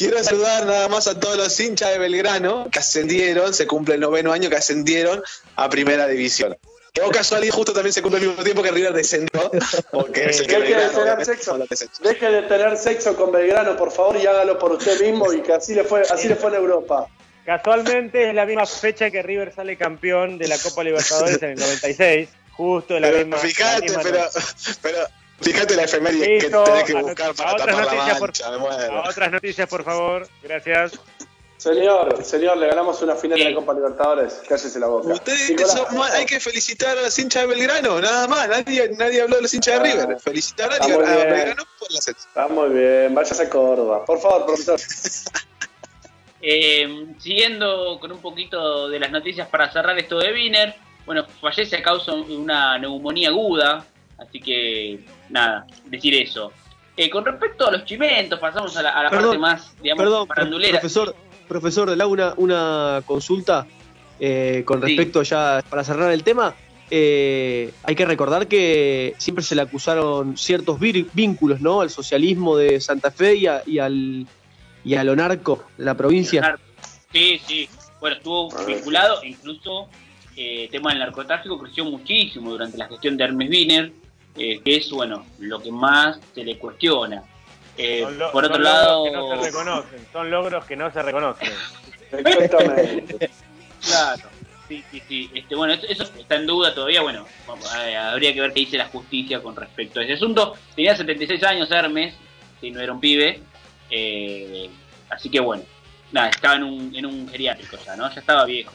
quiero saludar nada más a todos los hinchas de Belgrano que ascendieron, se cumple el noveno año que ascendieron a Primera División. Que o casualidad justo también se cumple al mismo tiempo que River descendió, porque es el que Deje de tener sexo. Deje de tener sexo con Belgrano, por favor, y hágalo por usted mismo y que así le fue, así le fue en Europa. Casualmente es la misma fecha que River sale campeón de la Copa Libertadores en el 96. Justo de la Pero misma. la fíjate, misma pero, pero fíjate la efeméride que tenés que buscar para tapar la noticias, por- mancha, me muero. A otras noticias, por favor. Gracias. Señor, señor, le ganamos una final de la Copa Libertadores. Cállese la boca. Ustedes Nicolás, son más- hay que felicitar a los hinchas de Belgrano, nada más, nadie, nadie habló de los hinchas de Ah, River. Felicitar a, a. Belgrano por la ascenso. Está muy bien, váyase a Córdoba. Por favor, profesor. Eh, siguiendo con un poquito de las noticias para cerrar esto de Wiener, bueno, fallece a causa de una neumonía aguda, así que nada, decir eso. Eh, con respecto a los chimentos, pasamos a la, a la Perdón, parte más, digamos, Perdón, farandulera. profesor, profesor, le hago una, una consulta eh, con Sí. respecto ya, para cerrar el tema. Eh, hay que recordar que siempre se le acusaron ciertos vínculos, ¿no? Al socialismo de Santa Fe y, a- y al y a lo narco de la provincia. Sí, sí. Bueno, estuvo vinculado, incluso eh, el tema del narcotráfico creció muchísimo durante la gestión de Hermes Wiener, eh, que es, bueno, lo que más se le cuestiona. Eh, lo- por otro son lado, logros que no se reconocen. Son logros que no se reconocen. Exactamente. Claro, sí, sí, sí. Este, bueno, eso, eso está en duda todavía. Bueno, eh, habría que ver qué dice la justicia con respecto a ese asunto. Tenía 76 años Hermes, si no era un pibe. eh, así que bueno, nada, estaba en un, en un geriátrico ya, ¿no? Ya estaba viejo.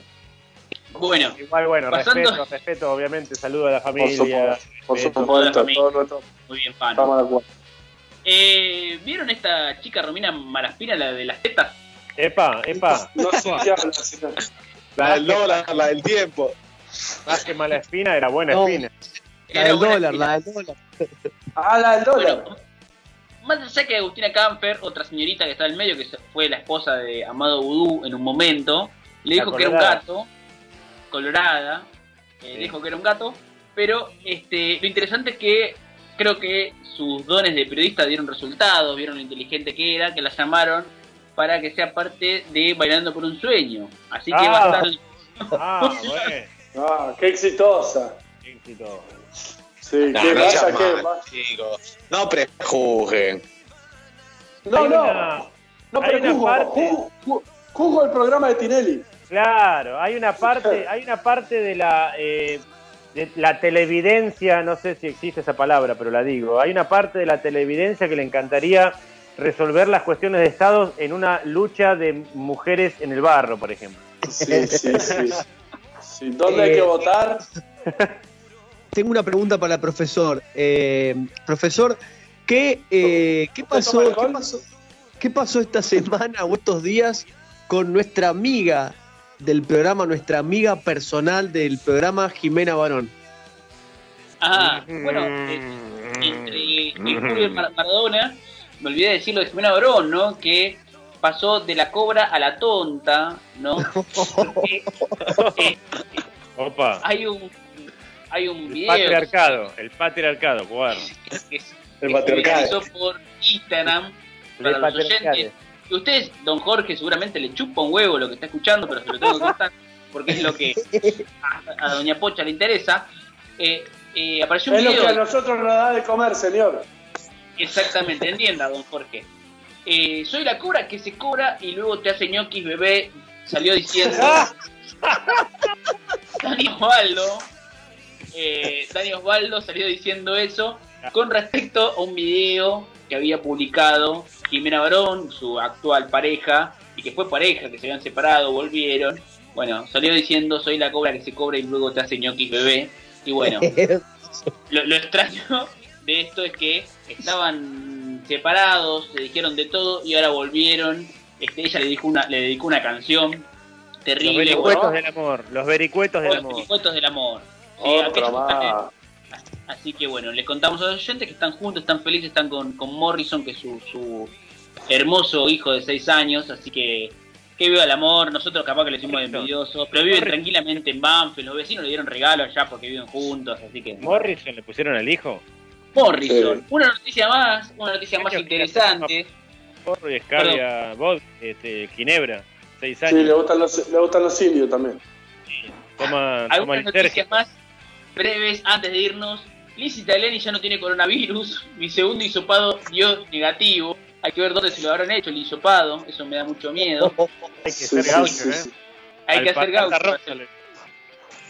Bueno, Igual, bueno, Pasando- respeto, respeto, obviamente. Saludo a la Por familia. supuesto, por supuesto, muy bien, fan. estamos de acuerdo. Eh, ¿Vieron esta chica Romina Malaspina, la de las tetas? Epa, epa. No. La del dólar, la del tiempo. Más que mala espina, era buena No. espina. La Era del dólar, espina. la del dólar. Ah, la del dólar. Bueno, más allá que Agustina Camper, otra señorita que está en el medio, que fue la esposa de Amado Vudú en un momento, le dijo que era un gato, colorada, eh, dijo que era un gato, pero este, lo interesante es que creo que sus dones de periodista dieron resultados, vieron lo inteligente que era, que la llamaron para que sea parte de Bailando por un Sueño. Así que Ah. va a estar... Ah, bueno. Ah, qué exitosa. Éxito. Sí, No, qué no qué chicos. No prejuzguen. No, Hay no. una- No, hay pero una juzgo, parte- juzgo, juzgo- juzgo el programa de Tinelli. Claro, hay una parte, hay una parte de la eh, de la televidencia, no sé si existe esa palabra, pero la digo. Hay una parte de la televidencia que le encantaría resolver las cuestiones de Estado en una lucha de mujeres en el barro, por ejemplo. Sí, sí, sí. Sí, ¿Dónde hay que Eh, votar? Tengo una pregunta para el profesor. Eh, profesor, ¿qué, eh, ¿qué, pasó, ¿qué, pasó, ¿qué pasó esta semana o estos días con nuestra amiga del programa, nuestra amiga personal del programa, Jimena Barón? Ah, bueno, eh, Julio y Mar- Maradona, me olvidé de decirlo de Jimena Barón, ¿no? Que pasó de la cobra a la tonta, ¿no? Porque, eh, Opa. hay un hay un El video patriarcado, el patriarcado, guarda. que El que patriarcado. viralizó por Instagram para El los patriarcado. oyentes. Y ustedes, don Jorge, seguramente le chupa un huevo lo que está escuchando, pero se lo tengo que contar porque es lo que a, a doña Pocha le interesa. Eh, eh, apareció un Es lo que a video nosotros nos da de comer, señor. Exactamente, entienda, don Jorge. Eh, soy la cobra que se cobra y luego te hace ñoquis, bebé. Salió diciendo Dani Osvaldo. Eh, Dani Osvaldo salió diciendo eso con respecto a un video que había publicado Jimena Barón, su actual pareja, y que fue pareja, que se habían separado, volvieron. Bueno, salió diciendo soy la cobra que se cobra y luego te hace ñoquis, bebé. Y bueno, lo, lo extraño de esto es que estaban separados, se dijeron de todo y ahora volvieron. Este, ella le dijo una, le dedicó una canción Los terrible. vericuetos bueno, del amor, los vericuetos del los amor. vericuetos del amor. Sí, Otra más. Así que bueno, les contamos a los oyentes que están juntos, están felices, están con, con Morrison, que es su, su hermoso hijo de 6 años, así que que viva el amor, nosotros capaz que le decimos envidiosos, pero viven tranquilamente en Banfield, los vecinos le dieron regalo allá porque viven juntos, así que... Morrison le pusieron al hijo. Morrison, Sí. una noticia más, una noticia más interesante. Porro y Escabia, Bod, este, Ginebra, seis Sí, años. le gustan los, le gustan los indios también. Toma, toma Algunas noticias más breves antes de irnos. Lizzie Tagliani ya no tiene coronavirus. Mi segundo hisopado dio negativo. Hay que ver dónde se lo habrán hecho el hisopado. Eso me da mucho miedo. Hay que ser sí, gaucho, sí, ¿eh? Hay que hacer gaucho. le-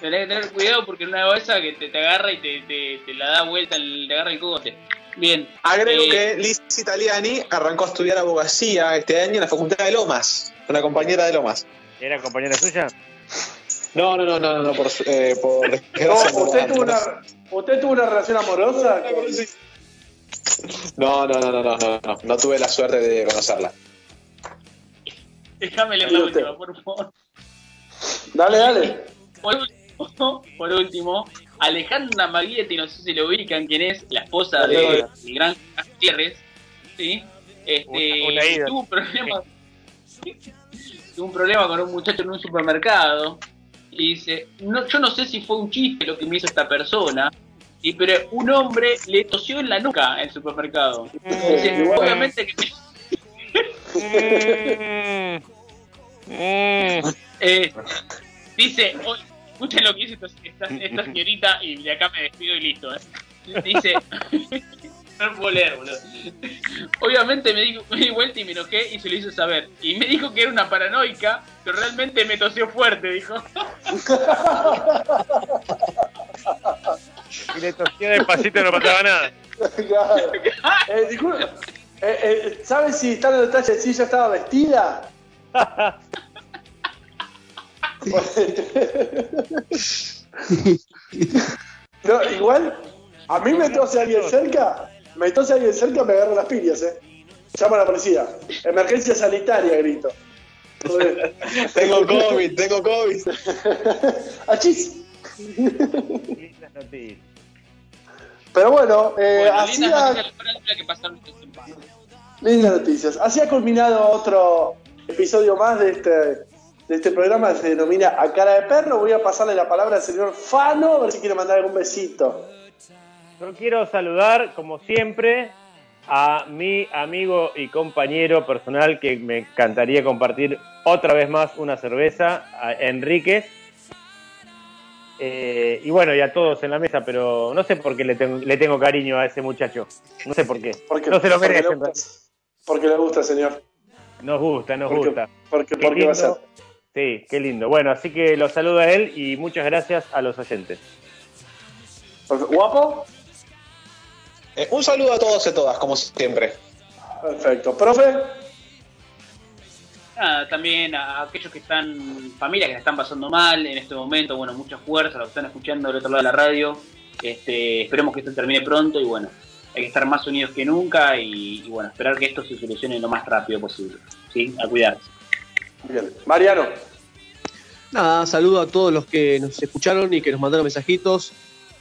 Tenés que tener cuidado porque en una bolsa que te, te agarra y te, te, te la da vuelta, el- te agarra el cogote. Bien. Agrego Eh, que Liz Italiani arrancó a estudiar abogacía este año en la Facultad de Lomas, una compañera de Lomas. ¿Era compañera suya? No, no, no, no, no, no, por, su- eh, por No, desgracia, no, ¿usted, no, tuvo no. una, ¿Usted tuvo una relación amorosa? No, no, no, no, no, no, no, no tuve la suerte de conocerla. Déjame leer la última, por favor. Dale, dale. Por último, por último, Alejandra Maglietti, no sé si lo ubican, quién es, la esposa de el gran Gutiérrez, ¿sí? Este, Una- una tuvo un problema tuvo un problema con un muchacho en un supermercado y dice, no, yo no sé si fue un chiste lo que me hizo esta persona, y pero un hombre le tosió en la nuca en el supermercado. Dice, Mm. obviamente que Eh, dice, "Oye, escuchen lo que dice esta- esta señorita y de acá me despido y listo. ¿eh". Dice, boludo. Obviamente me, dijo, me di vuelta y me enojé y se lo hizo saber. Y me dijo que era una paranoica, pero realmente me tosió fuerte, dijo. Y le tosía despacito y no pasaba nada. Claro. Eh, disculpe, eh, eh, ¿Sabes si está en el detalle si ella estaba vestida? no, igual, a mí me tose alguien cerca, me tose alguien cerca, me agarra las piñas, eh. Llama a la policía. Emergencia sanitaria, grito. Tengo COVID, tengo COVID. Achis. Lindas noticias. Pero bueno, eh, Bueno, así lindas ha-. Lindas noticias. Así ha culminado otro episodio más de este, de este programa que se denomina A Cara de Perro. Voy a pasarle la palabra al señor Fano, a ver si quiere mandar algún besito. Yo quiero saludar, como siempre, a mi amigo y compañero personal que me encantaría compartir otra vez más una cerveza, a Enrique. Eh, y bueno, y a todos en la mesa, pero no sé por qué le tengo, le tengo cariño a ese muchacho. No sé por qué. Porque, no se lo merece. porque le gusta, señor. Nos gusta, nos Porque, gusta. porque, porque va a ser. Sí, qué lindo. Bueno, así que lo saludo a él y muchas gracias a los oyentes. ¿Guapo? Eh, un saludo a todos y a todas, como siempre. Perfecto. ¿Profe? Nada, también a aquellos que están, familias que la están pasando mal en este momento, bueno, mucha fuerza, los que están escuchando del otro lado de la radio. Este, esperemos que esto termine pronto y bueno, hay que estar más unidos que nunca y, y, bueno, esperar que esto se solucione lo más rápido posible. ¿Sí? A cuidarse. Bien. Mariano. Nada, saludo a todos los que nos escucharon y que nos mandaron mensajitos,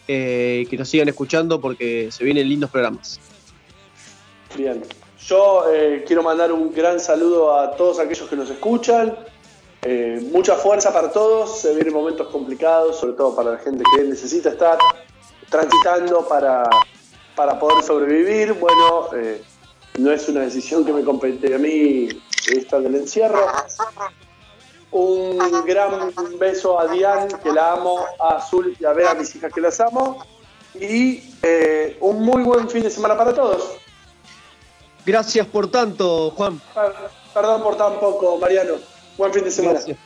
eh, que nos sigan escuchando porque se vienen lindos programas. Bien. yo eh, quiero mandar un gran saludo a todos aquellos que nos escuchan. Eh, mucha fuerza para todos. Se vienen momentos complicados, sobre todo para la gente que necesita estar transitando para, para poder sobrevivir. Bueno, eh, no es una decisión que me compete a mí esta del encierro. Un gran beso a Diane, que la amo, a Azul y a ver a mis hijas que las amo. Y eh, un muy buen fin de semana para todos. Gracias por tanto, Juan. Per- Perdón por tan poco, Mariano. Buen fin de semana. Gracias.